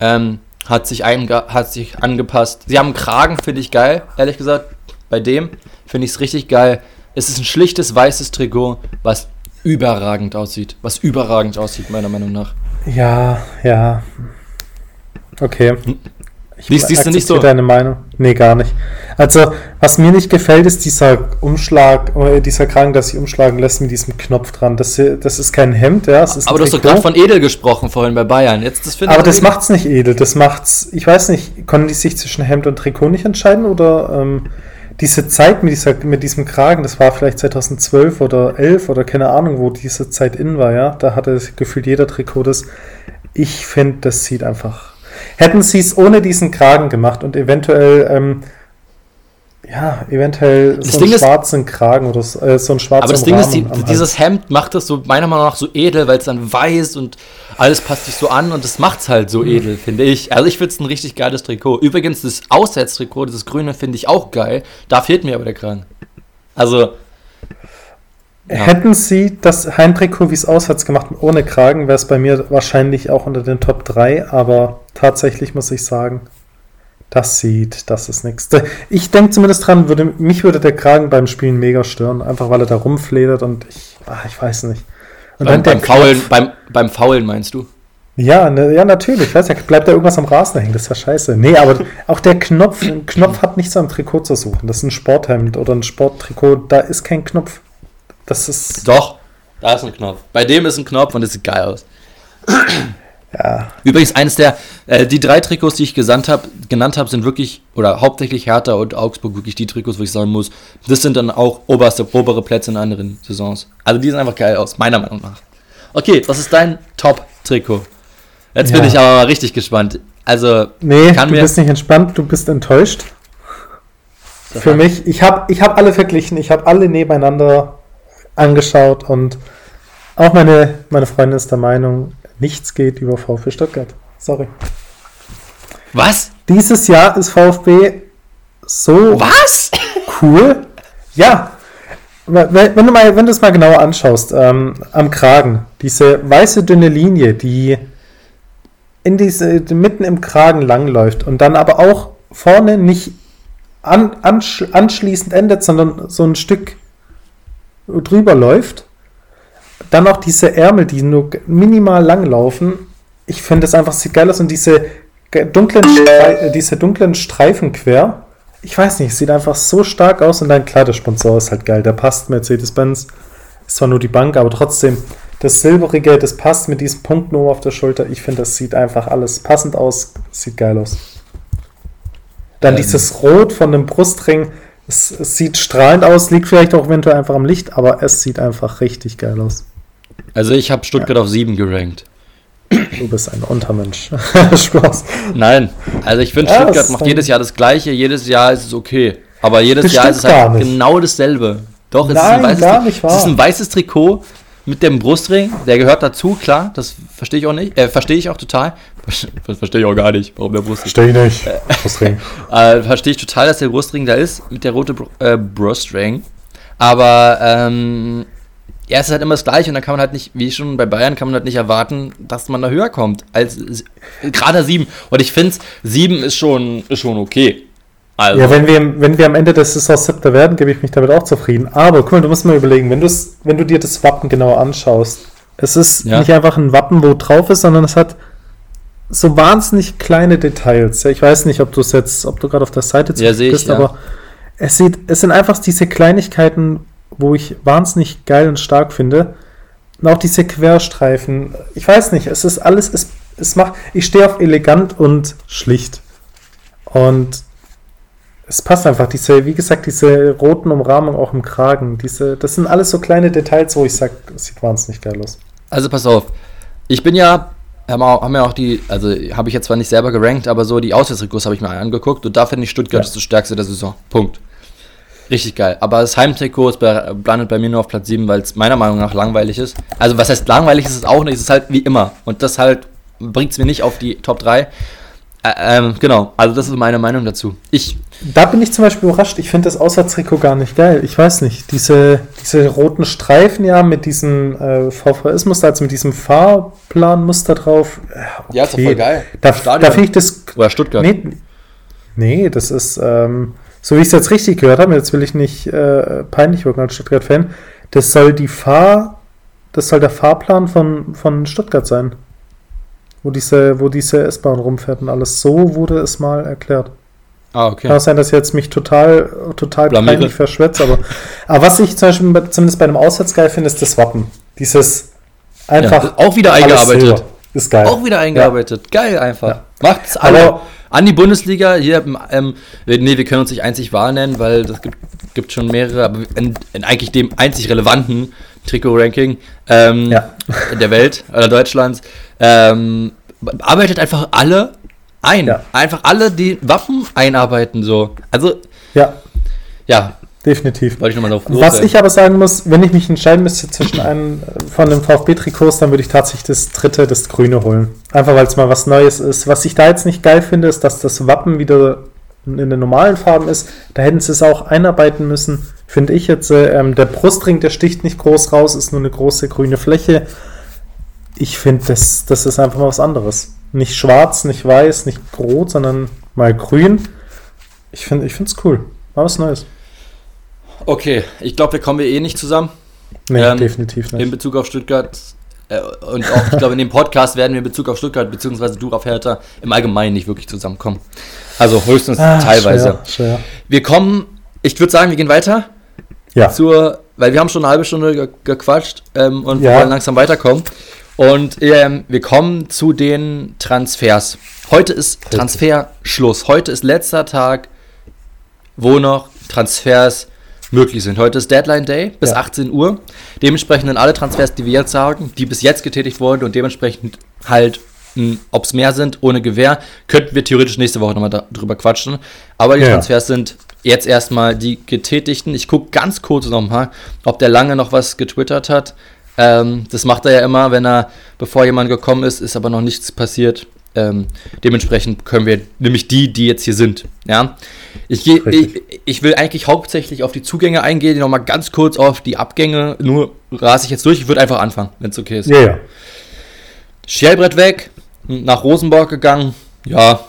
ähm, hat, sich hat sich angepasst. Sie haben einen Kragen, finde ich geil, ehrlich gesagt. Bei dem finde ich es richtig geil. Es ist ein schlichtes weißes Trikot, was überragend aussieht. Was überragend aussieht, meiner Meinung nach. ja, ja. Okay. Ich Siehst- siehst du nicht so? deine Meinung? Nee, gar nicht. Also, was mir nicht gefällt, ist dieser Umschlag, äh, dieser Kragen, der sich umschlagen lässt mit diesem Knopf dran. Das, hier- das ist kein Hemd, ja. Aber du hast doch gerade von Edel gesprochen vorhin bei Bayern. Jetzt das Aber das edel. macht's nicht edel. Das macht's. Ich weiß nicht, konnten die sich zwischen Hemd und Trikot nicht entscheiden oder ähm, diese Zeit mit, dieser, mit diesem Kragen, das war vielleicht 2012 oder 11 oder keine Ahnung, wo diese Zeit in war, ja. Da hatte gefühlt jeder Trikot das. Ich finde, das sieht einfach. Hätten sie es ohne diesen Kragen gemacht und eventuell, ähm, ja, eventuell Das so Ding einen ist- schwarzen Kragen oder so, äh, so einen schwarzen Aber das Ding ist, die, dieses Hemd macht das so meiner Meinung nach so edel, weil es dann weiß und alles passt sich so an und das macht es halt so edel, finde ich. Also ich finde es ein richtig geiles Trikot. Übrigens, das Auswärtstrikot, dieses grüne, finde ich auch geil. Da fehlt mir aber der Kragen. Also, ja. Hätten sie das Heimtrikot, wie es auswärts gemacht, ohne Kragen, wäre es bei mir wahrscheinlich auch unter den Top 3, aber tatsächlich muss ich sagen, das sieht, das ist nichts. Ich denke zumindest dran, würde, mich würde der Kragen beim Spielen mega stören, einfach weil er da rumfledert und ich, ah, ich weiß nicht. Und beim, der beim, Faulen, beim, beim Faulen meinst du? Ja, ne, ja, natürlich. Weiß ja, bleibt da irgendwas am Rasen hängen, das ist ja scheiße. Nee, aber auch der Knopf, Knopf hat nichts am Trikot zu suchen. Das ist ein Sporthemd oder ein Sporttrikot, da ist kein Knopf. Das ist, Doch, da ist ein Knopf. Bei dem ist ein Knopf und das sieht geil aus. Ja, Übrigens, eines der, äh, die drei Trikots, die ich gesandt hab, genannt habe, sind wirklich, oder hauptsächlich Hertha und Augsburg, wirklich die Trikots, wo ich sagen muss, das sind dann auch oberste, obere Plätze in anderen Saisons. Also die sehen einfach geil aus, meiner Meinung nach. Okay, was ist dein Top-Trikot? Jetzt bin Ja. ich aber mal richtig gespannt. Also, Nee, du bist nicht entspannt, du bist enttäuscht. Für mich, ich habe ich hab alle verglichen, ich habe alle nebeneinander angeschaut und auch meine, meine Freundin ist der Meinung, nichts geht über VfB Stuttgart. Sorry. was? Dieses Jahr ist VfB so Was? cool. Ja. Wenn du, mal, wenn du es mal genauer anschaust, ähm, am Kragen, diese weiße dünne Linie, die in diese, die mitten im Kragen langläuft und dann aber auch vorne nicht an, ansch, anschließend endet, sondern so ein Stück drüber läuft. Dann auch diese Ärmel, die nur minimal lang laufen. Ich finde es einfach sieht geil aus und diese dunklen, äh, diese dunklen Streifen quer. Ich weiß nicht, sieht einfach so stark aus und dann klar, der Sponsor ist halt geil. Der passt Mercedes-Benz. Ist zwar nur die Bank, aber trotzdem das Silberige, das passt mit diesen Punkten oben auf der Schulter. Ich finde, das sieht einfach alles passend aus. Sieht geil aus. Dann Ähm. dieses Rot von dem Brustring. Es, es sieht strahlend aus, liegt vielleicht auch eventuell einfach am Licht, aber es sieht einfach richtig geil aus. Also ich habe Stuttgart auf 7 gerankt. Du bist ein Untermensch. Spaß. Nein, also ich finde, Ja, Stuttgart macht ist jedes Jahr das Gleiche, jedes Jahr ist es okay. Aber jedes Jahr ist es halt genau dasselbe. Doch, es ist Nein, ein weißes, nicht wahr. Es ist ein weißes Trikot mit dem Brustring, der gehört dazu, klar, das verstehe ich auch nicht, äh, verstehe ich auch total. Das verstehe ich auch gar nicht, warum der Brustring. Verstehe ich nicht. Brustring. Äh, verstehe ich total, dass der Brustring da ist, mit der rote Br äh, Brustring. Aber ähm, ja, es ist halt immer das Gleiche und dann kann man halt nicht, wie schon bei Bayern, kann man halt nicht erwarten, dass man da höher kommt als gerade sieben. Und ich finde, sieben ist schon, ist schon okay. Also, Ja, wenn wir, wenn wir am Ende des Saisons Siebter werden, gebe ich mich damit auch zufrieden. Aber guck mal, du musst mal überlegen, wenn, wenn du dir das Wappen genauer anschaust, es ist Ja. nicht einfach ein Wappen, wo drauf ist, sondern es hat so wahnsinnig kleine Details. Ich weiß nicht, ob du es jetzt, ob du gerade auf der Seite Ja, sehe ich, bist, ja. aber es, sieht, es sind einfach diese Kleinigkeiten, wo ich wahnsinnig geil und stark finde. Und auch diese Querstreifen. Ich weiß nicht, es ist alles, es, es macht, ich stehe auf elegant und schlicht. Und es passt einfach, diese, wie gesagt, diese roten Umrahmung auch im Kragen, diese, das sind alles so kleine Details, wo ich sage, es sieht wahnsinnig geil aus. also pass auf. Ich bin ja, haben, auch, haben ja auch die, also habe ich jetzt zwar nicht selber gerankt, aber so die Auswärtstrikots habe ich mir angeguckt und da finde ich Stuttgart Ja. ist das stärkste der Saison. Punkt. Richtig geil. Aber das Heimtrikot ist bei, landet bei mir nur auf Platz 7, weil es meiner Meinung nach langweilig ist. Also was heißt langweilig ist es auch nicht, es ist halt wie immer. Und das halt bringt es mir nicht auf die Top 3. Äh, ähm, genau, also das ist meine Meinung dazu. Ich, Da bin ich zum Beispiel überrascht, ich finde das Auswärtstrikot gar nicht geil. Ich weiß nicht, diese, diese roten Streifen ja mit diesem äh, VVS-Muster, also mit diesem Fahrplanmuster drauf. äh, Ja, ist doch voll geil. Da, da finde ich das oder Stuttgart. Nee, nee das ist, ähm, so wie ich es jetzt richtig gehört habe, jetzt will ich nicht äh, peinlich wirken als Stuttgart-Fan, das soll die Fahr, das soll der Fahrplan von, von Stuttgart sein. Wo diese, wo diese S-Bahn rumfährt und alles. So wurde es mal erklärt. Ah, okay. Kann sein, dass ich jetzt mich total, total Blamiere. peinlich verschwätze, aber, aber was ich zum Beispiel bei, zumindest bei einem Auswärts geil finde, ist das Wappen. Dieses einfach. Ja, auch wieder eingearbeitet. Ist geil. Auch wieder eingearbeitet. Geil einfach. Ja. Macht's alle. Aber- An die Bundesliga. Hier, ähm, nee, wir können uns nicht einzig Wahl nennen, weil das gibt, gibt schon mehrere, aber in, in eigentlich dem einzig relevanten Trikot-Ranking ähm, Ja. der Welt oder Deutschlands, ähm, arbeitet einfach alle ein. Ja. Einfach alle die Wappen einarbeiten so. Also, Ja, ja, definitiv. wollte ich nochmal drauf Was ich aber sagen muss, wenn ich mich entscheiden müsste zwischen einem äh, von den VfB-Trikots, dann würde ich tatsächlich das dritte, das grüne holen. Einfach weil es mal was Neues ist. Was ich da jetzt nicht geil finde, ist, dass das Wappen wieder in den normalen Farben ist. Da hätten sie es auch einarbeiten müssen. Finde ich jetzt, äh, ähm, der Brustring, der sticht nicht groß raus, ist nur eine große grüne Fläche. Ich finde, das, das ist einfach mal was anderes. Nicht schwarz, nicht weiß, nicht rot, sondern mal grün. Ich finde es cool. Mal was Neues. Okay, ich glaube, wir kommen wir eh nicht zusammen. Nee, Ähm, definitiv in nicht. Bezug auf Stuttgart. Äh, und auch, ich glaube, in dem Podcast werden wir in Bezug auf Stuttgart bzw. du auf Hertha im Allgemeinen nicht wirklich zusammenkommen. Also höchstens Ah, teilweise. Schwer, schwer. Wir kommen, ich würde sagen, wir gehen weiter Ja. zur, weil wir haben schon eine halbe Stunde ge gequatscht ähm, und wir Ja. wollen langsam weiterkommen. Und ähm, wir kommen zu den Transfers. Heute ist Richtig. Transferschluss. Heute ist letzter Tag, wo noch Transfers möglich sind. Heute ist Deadline Day bis Ja. 18 Uhr. Dementsprechend sind alle Transfers, die wir jetzt sagen, die bis jetzt getätigt wurden und dementsprechend halt, ob es mehr sind, ohne Gewähr, könnten wir theoretisch nächste Woche nochmal drüber quatschen. Aber die Ja. Transfers sind jetzt erstmal die getätigten. Ich gucke ganz kurz nochmal, ob der lange noch was getwittert hat. Ähm, das macht er ja immer, wenn er, bevor jemand gekommen ist, ist aber noch nichts passiert. Ähm, dementsprechend können wir nämlich die, die jetzt hier sind. Ja, ich, geh, ich, ich will eigentlich hauptsächlich auf die Zugänge eingehen, nochmal ganz kurz auf die Abgänge. Nur rase ich jetzt durch. Ich würde einfach anfangen, wenn es okay ist. Ja, ja. Schellbrett weg, nach Rosenborg gegangen. Ja,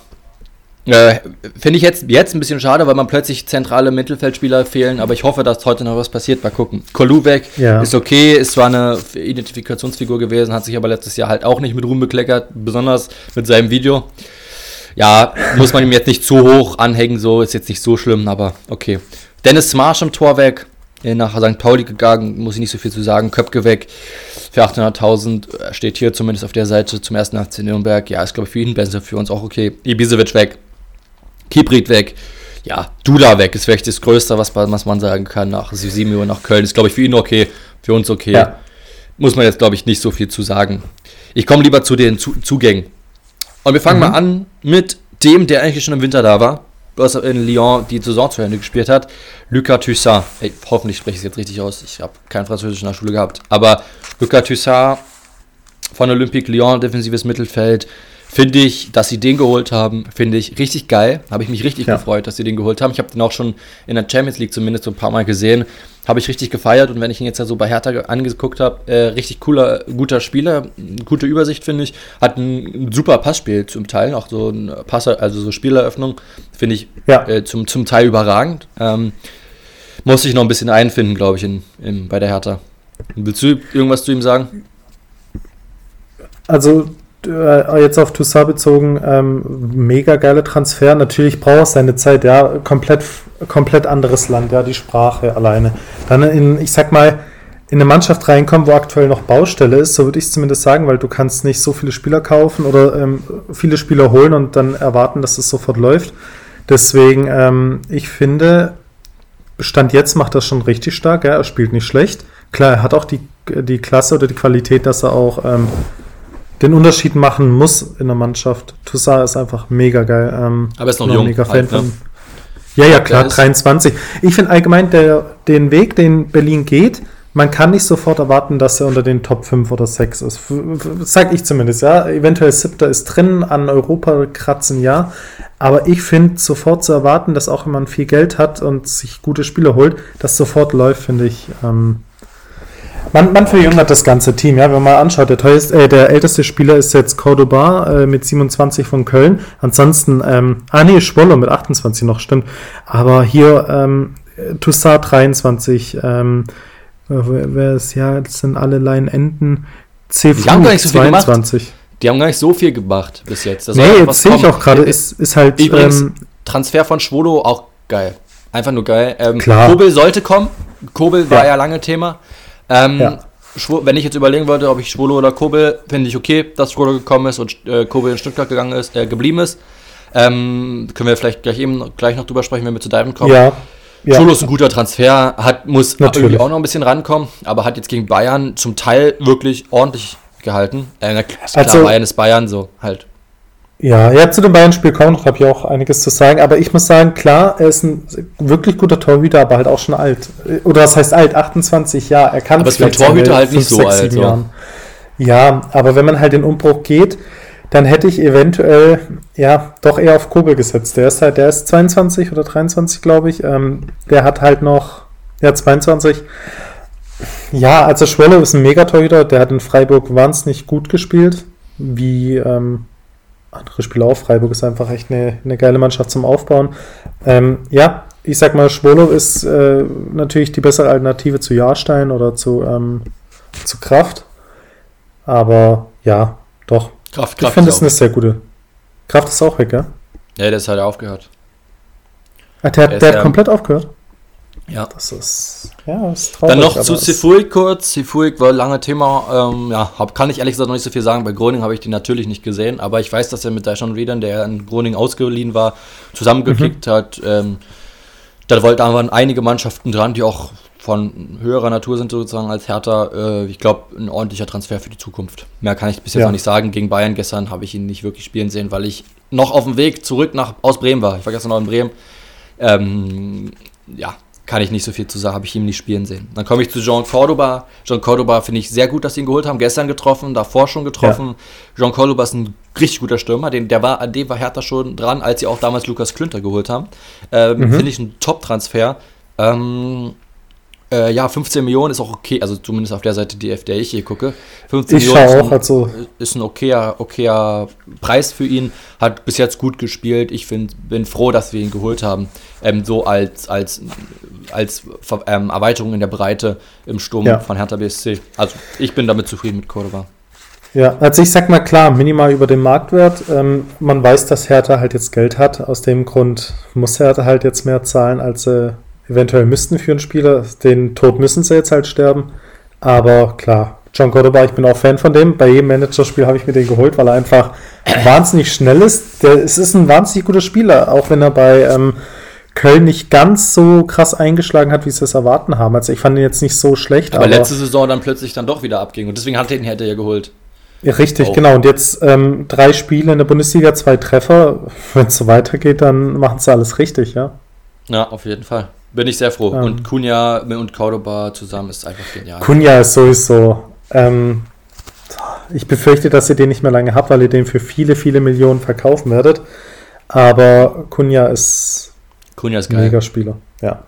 äh, finde ich jetzt, jetzt ein bisschen schade, weil man plötzlich zentrale Mittelfeldspieler fehlen, aber ich hoffe, dass heute noch was passiert. Mal gucken. Kolu weg Ja. ist okay, ist zwar eine Identifikationsfigur gewesen, hat sich aber letztes Jahr halt auch nicht mit Ruhm bekleckert, besonders mit seinem Video. Ja, muss man ihm jetzt nicht zu hoch anhängen, so ist jetzt nicht so schlimm, aber okay. Dennis Smarsch im Tor weg, äh, nach St. Pauli gegangen, muss ich nicht so viel zu sagen. Köpke weg für 800.000, äh, steht hier zumindest auf der Seite zum ersten FC Nürnberg. Ja, ist glaube ich für ihn besser, für uns auch okay. Ibisevic weg, Kibrit weg, ja, Duda weg, ist vielleicht das Größte, was, was man sagen kann. Nach Sisimio, nach Köln, ist glaube ich für ihn okay, für uns okay. Ja. Muss man jetzt glaube ich nicht so viel zu sagen. ich komme lieber zu den zu Zugängen. Und wir fangen mhm. mal an mit dem, der eigentlich schon im Winter da war, was in Lyon die Saison zu Ende gespielt hat, Lucas Toussaint. Ey, hoffentlich spreche ich es jetzt richtig aus. Ich habe kein Französisch in der Schule gehabt. Aber Lucas Toussaint von Olympique Lyon, defensives Mittelfeld, Finde ich, dass sie den geholt haben, finde ich richtig geil. Habe ich mich richtig ja. gefreut, dass sie den geholt haben. Ich habe den auch schon in der Champions League zumindest so ein paar Mal gesehen. Habe ich richtig gefeiert und wenn ich ihn jetzt ja so bei Hertha angeguckt habe, äh, richtig cooler, guter Spieler, gute Übersicht finde ich. Hat ein, super Passspiel zum Teil, auch so ein Passer, also so Spieleröffnung, finde ich ja. äh, zum, zum Teil überragend. Ähm, muss ich noch ein bisschen einfinden, glaube ich, in, in, bei der Hertha. Willst du irgendwas zu ihm sagen? Also jetzt auf Toussaint bezogen, ähm, mega geile Transfer. Natürlich braucht es seine Zeit, ja, komplett, komplett anderes Land, ja, die Sprache alleine. Dann in, ich sag mal, in eine Mannschaft reinkommen, wo aktuell noch Baustelle ist, so würde ich es zumindest sagen, weil du kannst nicht so viele Spieler kaufen oder ähm, viele Spieler holen und dann erwarten, dass es sofort läuft. Deswegen, ähm, ich finde, Stand jetzt macht das schon richtig stark, ja, er spielt nicht schlecht. Klar, er hat auch die, die Klasse oder die Qualität, dass er auch ähm, den Unterschied machen muss in der Mannschaft. Toussaint ist einfach mega geil. Ähm, Aber er ist noch jung. Mega Fan halt, von, ne? Ja, ja, klar, 23. Ich finde allgemein der, den Weg, den Berlin geht, man kann nicht sofort erwarten, dass er unter den Top 5 oder 6 ist. Sag ich zumindest, ja. Eventuell siebter ist drin, an Europa kratzen, ja. Aber ich finde, sofort zu erwarten, dass auch wenn man viel Geld hat und sich gute Spiele holt, das sofort läuft, finde ich ähm, man, man verjüngert das ganze Team, ja. Wenn man mal anschaut, der, teuerste, äh, der älteste Spieler ist jetzt Cordoba äh, mit 27 von Köln. Ansonsten, ähm, ah nee, Schwoller mit 28 noch, stimmt. Aber hier ähm, Toussaint 23, ähm, wer ist, ja, das sind alle Enden. C die haben gar nicht so 22. Viel die haben gar nicht so viel gemacht bis jetzt. Das nee, jetzt sehe ich auch gerade, ist, ist halt. Übrigens, ähm, Transfer von Schwolo auch geil. Einfach nur geil. Ähm, Klar. Kobel sollte kommen. Kobel war ja lange Thema. Ähm, ja. Wenn ich jetzt überlegen wollte, ob ich Schwolo oder Kobel, finde ich okay, dass Schwolo gekommen ist und äh, Kobel in Stuttgart gegangen ist, äh, geblieben ist. Ähm, können wir vielleicht gleich eben gleich noch drüber sprechen, wenn wir zu Diven kommen. Ja. Ja. Scholo ist ein guter Transfer, hat, muss Natürlich. irgendwie auch noch ein bisschen rankommen, aber hat jetzt gegen Bayern zum Teil wirklich ordentlich gehalten. Äh, klar, also, Bayern ist Bayern, so halt. Ja, ja, zu dem Bayern-Spiel kommen noch, habe ich auch einiges zu sagen. Aber ich muss sagen, klar, er ist ein wirklich guter Torhüter, aber halt auch schon alt. Oder was heißt alt? 28 Jahre. Er kann aber für Torhüter halt 5, nicht 6, so alt. So. Ja, aber wenn man halt den Umbruch geht, dann hätte ich eventuell, ja, doch eher auf Kobel gesetzt. Der ist halt, der ist 22 oder 23, glaube ich. Ähm, der hat halt noch, ja, 22. Ja, also Schwolle ist ein Megatorhüter, der hat in Freiburg wahnsinnig gut gespielt, wie, ähm, andere Spieler auch. Freiburg ist einfach echt eine, eine geile Mannschaft zum Aufbauen. Ähm, ja, ich sag mal, Schwolo ist äh, natürlich die bessere Alternative zu Jahrstein oder zu, ähm, zu Kraft. Aber ja, doch. Kraft, Kraft ich finde es eine sehr gute. Kraft ist auch weg, ja? Ja, der ist halt aufgehört. Ah, der, der, der hat komplett aufgehört? Ja. Das ist, ja, das ist traurig. Dann noch zu Sifuik kurz. Sifuik war ein lange Thema. Ähm, ja, hab, kann ich ehrlich gesagt noch nicht so viel sagen. Bei Groningen habe ich die natürlich nicht gesehen, aber ich weiß, dass er mit Dyson Readern, der in Groningen ausgeliehen war, zusammengeklickt mhm. hat. Ähm, da aber einige Mannschaften dran, die auch von höherer Natur sind sozusagen als Hertha. Äh, ich glaube, ein ordentlicher Transfer für die Zukunft. Mehr kann ich bis jetzt ja. noch nicht sagen. Gegen Bayern gestern habe ich ihn nicht wirklich spielen sehen, weil ich noch auf dem Weg zurück nach, aus Bremen war. Ich war gestern noch in Bremen. Ähm, ja, kann ich nicht so viel zu sagen, habe ich ihm nicht spielen sehen. Dann komme ich zu Jean Cordoba. Jean Cordoba finde ich sehr gut, dass sie ihn geholt haben. Gestern getroffen, davor schon getroffen. Ja. Jean Cordoba ist ein richtig guter Stürmer. Den, der war, an dem war Hertha schon dran, als sie auch damals Lukas Klünter geholt haben. Ähm, mhm. Finde ich ein Top-Transfer. Ähm, äh, ja, 15 Millionen ist auch okay, also zumindest auf der Seite, die, auf der ich hier gucke. 15 ich Millionen ist ein, also. ist ein okayer, okayer Preis für ihn. Hat bis jetzt gut gespielt. Ich find, bin froh, dass wir ihn geholt haben. Ähm, so als, als, als ähm, Erweiterung in der Breite im Sturm ja. von Hertha BSC. Also ich bin damit zufrieden mit Cordova. Ja, also ich sag mal klar, minimal über dem Marktwert. Ähm, man weiß, dass Hertha halt jetzt Geld hat. Aus dem Grund muss Hertha halt jetzt mehr zahlen, als sie eventuell müssten für einen Spieler. Den Tod müssen sie jetzt halt sterben. Aber klar, John Cordoba, ich bin auch Fan von dem. Bei jedem Managerspiel habe ich mir den geholt, weil er einfach wahnsinnig schnell ist. Der, es ist ein wahnsinnig guter Spieler, auch wenn er bei ähm, Köln nicht ganz so krass eingeschlagen hat, wie sie es erwarten haben. Also ich fand ihn jetzt nicht so schlecht. Aber, aber letzte Saison dann plötzlich dann doch wieder abging und deswegen hat er ihn hätte er ja geholt. Ja, richtig, Auch. genau. Und jetzt ähm, drei Spiele in der Bundesliga, zwei Treffer. Wenn es so weitergeht, dann machen sie alles richtig, ja. Ja, auf jeden Fall. Bin ich sehr froh. Ähm. Und Kunja und Cordoba zusammen ist einfach genial. Kunja ist sowieso. Ähm, ich befürchte, dass ihr den nicht mehr lange habt, weil ihr den für viele, viele Millionen verkaufen werdet. Aber Kunja ist Kunja ist ein geil. Megaspieler. Ja.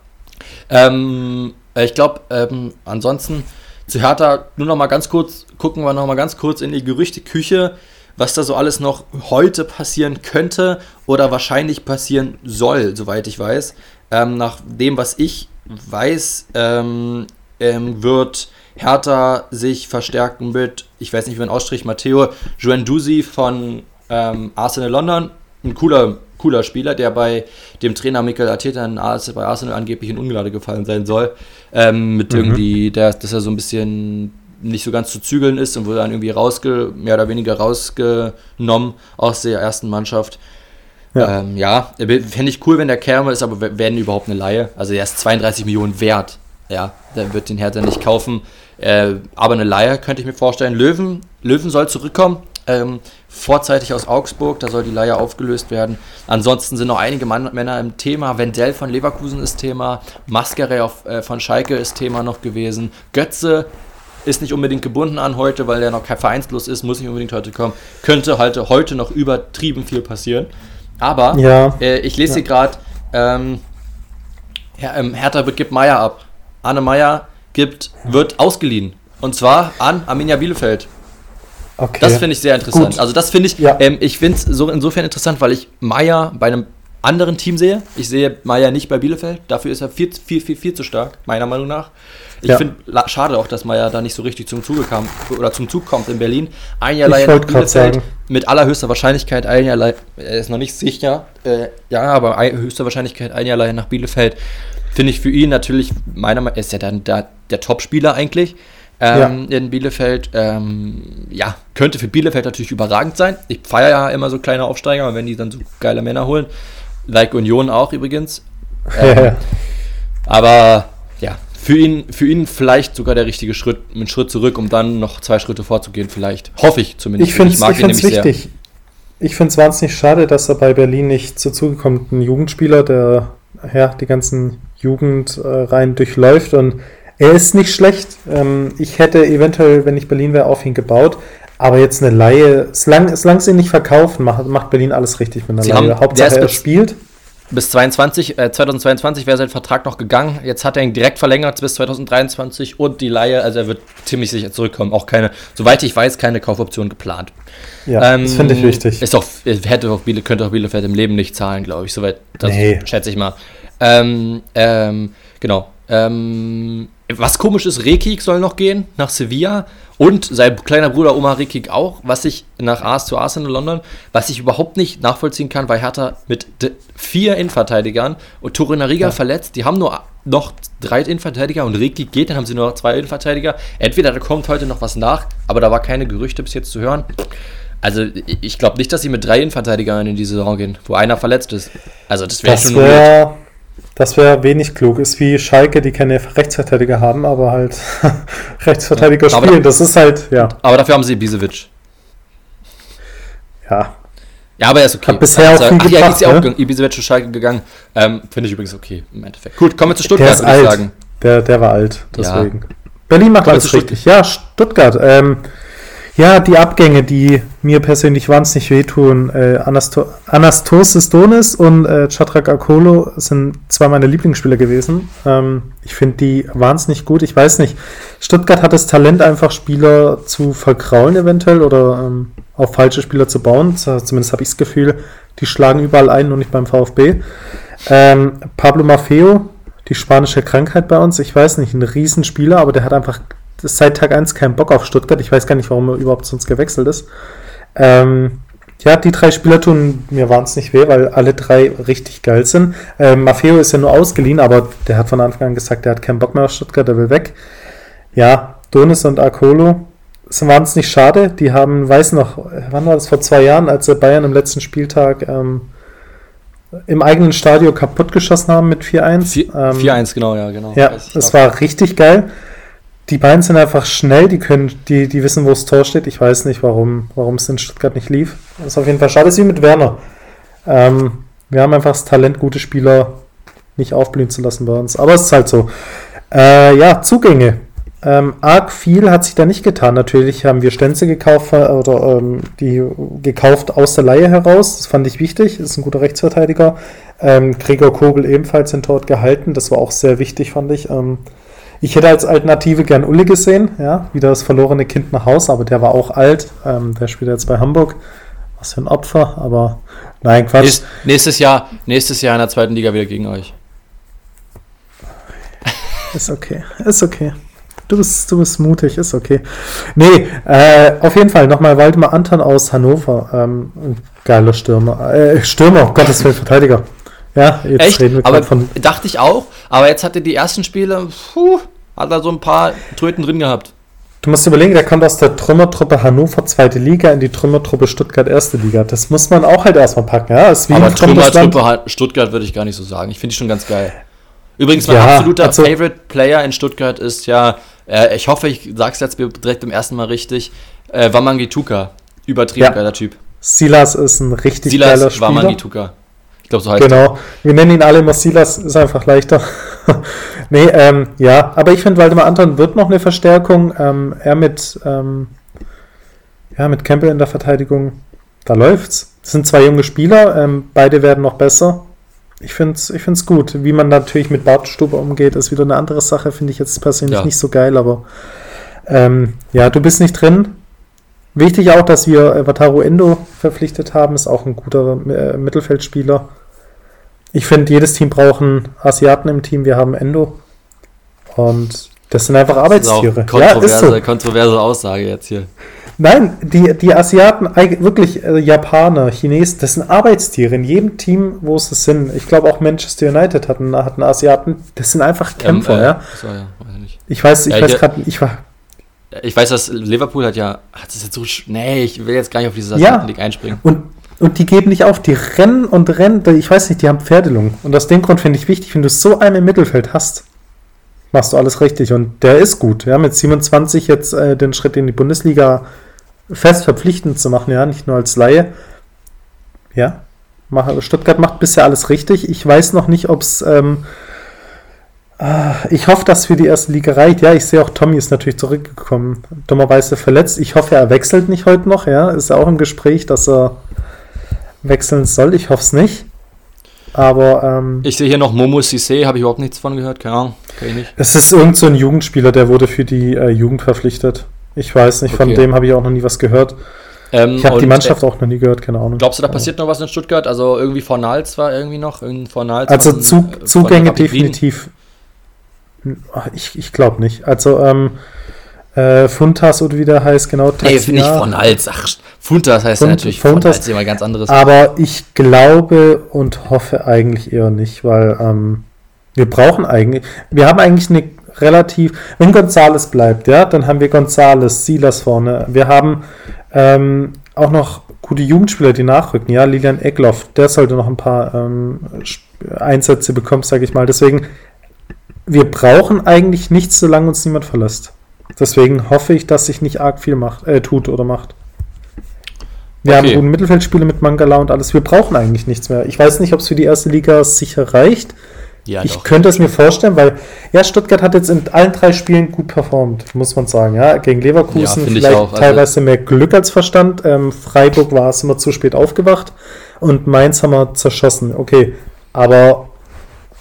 Ähm, äh, ich glaube, ähm, ansonsten zu Hertha nur noch mal ganz kurz, gucken wir noch mal ganz kurz in die Gerüchteküche, was da so alles noch heute passieren könnte oder wahrscheinlich passieren soll, soweit ich weiß. Ähm, nach dem, was ich weiß, ähm, ähm, wird Hertha sich verstärken mit, ich weiß nicht, wie man ausspricht, Matteo Juendusi von ähm, Arsenal London. Ein cooler, cooler Spieler, der bei dem Trainer Mikel Arteta bei Arsenal angeblich in Ungnade gefallen sein soll. Ähm, mit Mhm. irgendwie, der, dass er so ein bisschen nicht so ganz zu zügeln ist und wurde dann irgendwie rausge, mehr oder weniger rausgenommen aus der ersten Mannschaft. Ja. Ähm, ja, fände ich cool, wenn der käme, ist aber w- wenn überhaupt eine Laie. Also er ist 32 Millionen wert. Ja, der wird den Hertha nicht kaufen. Äh, aber eine Laie könnte ich mir vorstellen. Löwen, Löwen soll zurückkommen. Ähm, vorzeitig aus Augsburg, da soll die Leihe aufgelöst werden. Ansonsten sind noch einige Mann, Männer im Thema. Wendell von Leverkusen ist Thema. Maskere auf, äh, von Schalke ist Thema noch gewesen. Götze ist nicht unbedingt gebunden an heute, weil er noch kein vereinslos ist, muss nicht unbedingt heute kommen. Könnte halt heute noch übertrieben viel passieren. Aber Ja. äh, ich lese Ja. hier gerade, ähm, Her ähm, Hertha gibt Meier ab. Arne Meier gibt, wird ausgeliehen. Und zwar an Arminia Bielefeld. Okay. Das finde ich sehr interessant. Gut. Also das finde ich, Ja. ähm, ich finde es so insofern interessant, weil ich Meier bei einem anderen Team sehe. Ich sehe Meier nicht bei Bielefeld. Dafür ist er viel, viel, viel, viel zu stark, meiner Meinung nach. Ich Ja. finde schade auch, dass Meier da nicht so richtig zum Zuge kam oder zum Zug kommt in Berlin. Ein Jahr grad Bielefeld. Mit allerhöchster Wahrscheinlichkeit ein Jahr Leihe, er ist noch nicht sicher. Äh, ja, aber ein, höchster Wahrscheinlichkeit ein Jahr Leihe nach Bielefeld. Finde ich für ihn natürlich, meiner Meinung nach, ist ja dann der, der Top-Spieler eigentlich ähm, in Bielefeld. Ähm, ja, könnte für Bielefeld natürlich überragend sein. Ich feiere ja immer so kleine Aufsteiger, wenn die dann so geile Männer holen, like Union auch übrigens. Ähm, aber ja, für ihn, für ihn vielleicht sogar der richtige Schritt, einen Schritt zurück, um dann noch zwei Schritte vorzugehen, vielleicht. Hoffe ich zumindest. Ich finde es nämlich sehr. wichtig. Ich finde es wahnsinnig schade, dass er bei Berlin nicht zu Zuge kommt. Ein Jugendspieler, der ja, die ganzen Jugendreihen durchläuft und er ist nicht schlecht. Ähm, ich hätte eventuell, wenn ich Berlin wäre, auf ihn gebaut. Aber jetzt eine Laie, solange, solange sie ihn nicht verkaufen, macht, macht Berlin alles richtig mit einer Sie Laie. haben- Hauptsache er bis- spielt. Bis 22, äh, 2022 wäre sein Vertrag noch gegangen. Jetzt hat er ihn direkt verlängert bis 2023 und die Laie, also er wird ziemlich sicher zurückkommen. Auch keine, soweit ich weiß, keine Kaufoption geplant. Ja, Ähm, das finde ich wichtig. Ist doch, hätte auch Biele, könnte auch Bielefeld im Leben nicht zahlen, glaube ich. Soweit, das Nee. schätze ich mal. Ähm, ähm, genau. Ähm, was komisch ist, Rekik soll noch gehen nach Sevilla und sein kleiner Bruder Omar Rekik auch, was ich nach Ars zu Arsenal London, was ich überhaupt nicht nachvollziehen kann, weil Hertha mit vier Innenverteidigern und Torunariga Ja. verletzt, die haben nur noch drei Innenverteidiger und Rekik geht, dann haben sie nur noch zwei Innenverteidiger. Entweder da kommt heute noch was nach, aber da war keine Gerüchte bis jetzt zu hören. Also ich glaube nicht, dass sie mit drei Innenverteidigern in die Saison gehen, wo einer verletzt ist. Also das wäre schon weird. Wäre das wär wenig klug. Ist wie Schalke, die keine Rechtsverteidiger haben, aber halt Rechtsverteidiger Ja, spielen. da- Das ist halt, ja. Aber dafür haben sie Ibisevic. Ja, Ja, aber er ist okay. Hat bisher Also, auch viel ach, ja, gebracht, ja auch ne? gegangen. Ibisevic zu Schalke gegangen. Ähm, Finde ich übrigens okay im Endeffekt. Gut, kommen wir zu Stuttgart, der ist würde ich alt. sagen. Der, der war alt, Ja. deswegen. Berlin macht alles richtig. Ja, Stuttgart. Ähm, ja, die Abgänge, die mir persönlich wahnsinnig wehtun. Äh, Anasto Anastosis Donis und äh, Chatrak Akolo sind zwei meiner Lieblingsspieler gewesen. Ähm, ich finde die wahnsinnig gut. Ich weiß nicht, Stuttgart hat das Talent, einfach Spieler zu verkraulen eventuell oder ähm, auf falsche Spieler zu bauen. Zumindest habe ich das Gefühl, die schlagen überall ein, nur nicht beim VfB. Ähm, Pablo Maffeo, die spanische Krankheit bei uns, ich weiß nicht, ein Riesenspieler, aber der hat einfach seit Tag 1 keinen Bock auf Stuttgart. Ich weiß gar nicht, warum er überhaupt sonst gewechselt ist. Ähm, ja, die drei Spieler tun mir wahnsinnig weh, weil alle drei richtig geil sind. Ähm, Maffeo ist ja nur ausgeliehen, aber der hat von Anfang an gesagt, der hat keinen Bock mehr auf Stuttgart, der will weg. Ja, Donis und Arcolo sind wahnsinnig schade. Die haben, weiß noch, wann war das, vor zwei Jahren, als sie Bayern im letzten Spieltag ähm, im eigenen Stadion kaputtgeschossen haben mit 4-1. Vier- Ähm, 4-1, genau, ja, genau. ja, noch. war richtig geil. Die beiden sind einfach schnell, die können, die, die wissen, wo das Tor steht. Ich weiß nicht, warum, warum es in Stuttgart nicht lief. Das ist auf jeden Fall schade, das ist wie mit Werner. Ähm, wir haben einfach das Talent, gute Spieler nicht aufblühen zu lassen bei uns. Aber es ist halt so. Äh, ja, Zugänge. Ähm, arg viel hat sich da nicht getan. Natürlich haben wir Stenze gekauft äh, oder ähm, die gekauft aus der Laie heraus. Das fand ich wichtig. Ist ein guter Rechtsverteidiger. Ähm, Gregor Kogel ebenfalls den Tor gehalten. Das war auch sehr wichtig, fand ich. Ähm, ich hätte als Alternative gern Uli gesehen, ja, wieder das verlorene Kind nach Hause, aber der war auch alt. Ähm, der spielt jetzt bei Hamburg. Was für ein Opfer, aber nein, Quatsch. Nächst, nächstes Jahr, nächstes Jahr in der zweiten Liga wieder gegen euch. Ist okay, ist okay. Du bist, du bist mutig, ist okay. Nee, äh, auf jeden Fall nochmal Waldemar Anton aus Hannover. Ähm, geiler Stürmer. Äh, Stürmer, Gottes Willen, Verteidiger. Ja, jetzt Echt? reden wir aber von. Dachte ich auch, aber jetzt hatte die ersten Spiele, puh, hat er so ein paar Tröten drin gehabt. Du musst überlegen, der kommt aus der Trümmertruppe Hannover zweite Liga in die Trümmertruppe Stuttgart erste Liga. Das muss man auch halt erstmal packen. Ja? Ist wie aber Trümmertruppe Stuttgart würde ich gar nicht so sagen. Ich finde die schon ganz geil. Übrigens, mein ja, absoluter also, Favorite Player in Stuttgart ist ja, äh, ich hoffe, ich sage es jetzt direkt beim ersten Mal richtig, äh, Wamangituka. Übertrieben ja. geiler Typ. Silas ist ein richtig Silas geiler Spieler. Wamangituka. Glaube, so heißt Genau. Er. Wir nennen ihn alle immer Silas, ist einfach leichter. nee, ähm, ja, aber ich finde, Waldemar Anton wird noch eine Verstärkung. Ähm, er mit, ähm, ja, mit Campbell in der Verteidigung, da läuft's. Das sind zwei junge Spieler, ähm, beide werden noch besser ich finde es ich find's gut. Wie man natürlich mit Bartstube umgeht, ist wieder eine andere Sache, finde ich jetzt persönlich ja. nicht so geil, aber ähm, ja, du bist nicht drin. Wichtig auch, dass wir Wataru Endo verpflichtet haben, ist auch ein guter äh, Mittelfeldspieler. Ich finde, jedes Team braucht einen Asiaten im Team. Wir haben Endo. Und das sind einfach Arbeitstiere. kontroverse, ja, so. kontroverse Aussage jetzt hier. Nein, die, die Asiaten, wirklich äh, Japaner, Chinesen, das sind Arbeitstiere in jedem Team, wo sie sind. Ich glaube auch Manchester United hat einen, hat einen Asiaten. Das sind einfach Kämpfer, ähm, äh, ja. So, ja ich weiß, ich ja, weiß gerade, ich war. Ich weiß, dass Liverpool hat ja, hat es jetzt so, nee, ich will jetzt gar nicht auf diese Asiaten-League ja. einspringen. Und, und die geben nicht auf, die rennen und rennen, ich weiß nicht, die haben Pferdelung. Und aus dem Grund finde ich wichtig, wenn du so einen im Mittelfeld hast, machst du alles richtig. Und der ist gut, ja, mit 27 jetzt äh, den Schritt in die Bundesliga fest verpflichtend zu machen, ja, nicht nur als Laie. Ja, Stuttgart macht bisher alles richtig. Ich weiß noch nicht, ob es. Ähm, äh, ich hoffe, dass für die erste Liga reicht. Ja, ich sehe auch, Tommy ist natürlich zurückgekommen. Dummerweise verletzt. Ich hoffe, er wechselt nicht heute noch. Ja, ist auch im Gespräch, dass er wechseln soll. Ich hoffe es nicht. Aber. Ähm, ich sehe hier noch Momo Sissé, habe ich überhaupt nichts von gehört. Keine Ahnung, kann ich nicht. Es ist irgend so ein Jugendspieler, der wurde für die äh, Jugend verpflichtet. Ich weiß nicht, okay. von dem habe ich auch noch nie was gehört. Ähm, ich habe die Mannschaft äh, auch noch nie gehört, keine Ahnung. Glaubst du, da passiert noch was in Stuttgart? Also irgendwie Fornals war irgendwie noch? Fornals also Zug, Zugänge definitiv. Ich, ich glaube nicht. Also ähm, äh, Funtas oder wie der heißt, genau. Nee, finde ich Fornals. Ach, Funtas heißt Fund, ja natürlich Funtas, Fornals immer ganz anderes. Aber ich glaube und hoffe eigentlich eher nicht, weil ähm, wir brauchen eigentlich, wir haben eigentlich eine relativ, wenn Gonzales bleibt, ja, dann haben wir Gonzales, Silas vorne. Wir haben ähm, auch noch gute Jugendspieler, die nachrücken. Ja, Lilian Eckloff, der sollte noch ein paar ähm, Einsätze bekommen, sage ich mal. Deswegen, wir brauchen eigentlich nichts, solange uns niemand verlässt. Deswegen hoffe ich, dass sich nicht arg viel macht, äh, tut oder macht. Wir okay. haben guten Mittelfeldspieler mit Mangala und alles. Wir brauchen eigentlich nichts mehr. Ich weiß nicht, ob es für die erste Liga sicher reicht. Ja, ich doch. könnte es mir vorstellen, weil ja, Stuttgart hat jetzt in allen drei Spielen gut performt, muss man sagen. Ja, gegen Leverkusen ja, vielleicht also teilweise mehr Glück als Verstand. Ähm, Freiburg war es immer zu spät aufgewacht und Mainz haben wir zerschossen. Okay, aber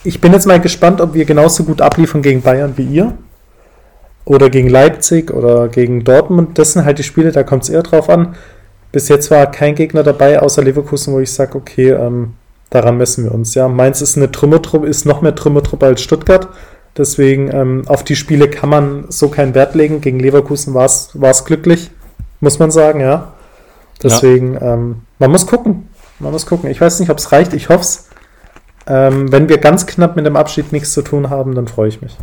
ich bin jetzt mal gespannt, ob wir genauso gut abliefern gegen Bayern wie ihr oder gegen Leipzig oder gegen Dortmund. Das sind halt die Spiele, da kommt es eher drauf an. Bis jetzt war kein Gegner dabei, außer Leverkusen, wo ich sage, okay, ähm, daran messen wir uns. Ja, Mainz ist eine Trümmertruppe, ist noch mehr Trümmertruppe als Stuttgart. Deswegen ähm, auf die Spiele kann man so keinen Wert legen. Gegen Leverkusen war es glücklich, muss man sagen, ja. Deswegen, ja. Ähm, man muss gucken. Man muss gucken. Ich weiß nicht, ob es reicht. Ich hoffe es. Ähm, wenn wir ganz knapp mit dem Abschied nichts zu tun haben, dann freue ich mich.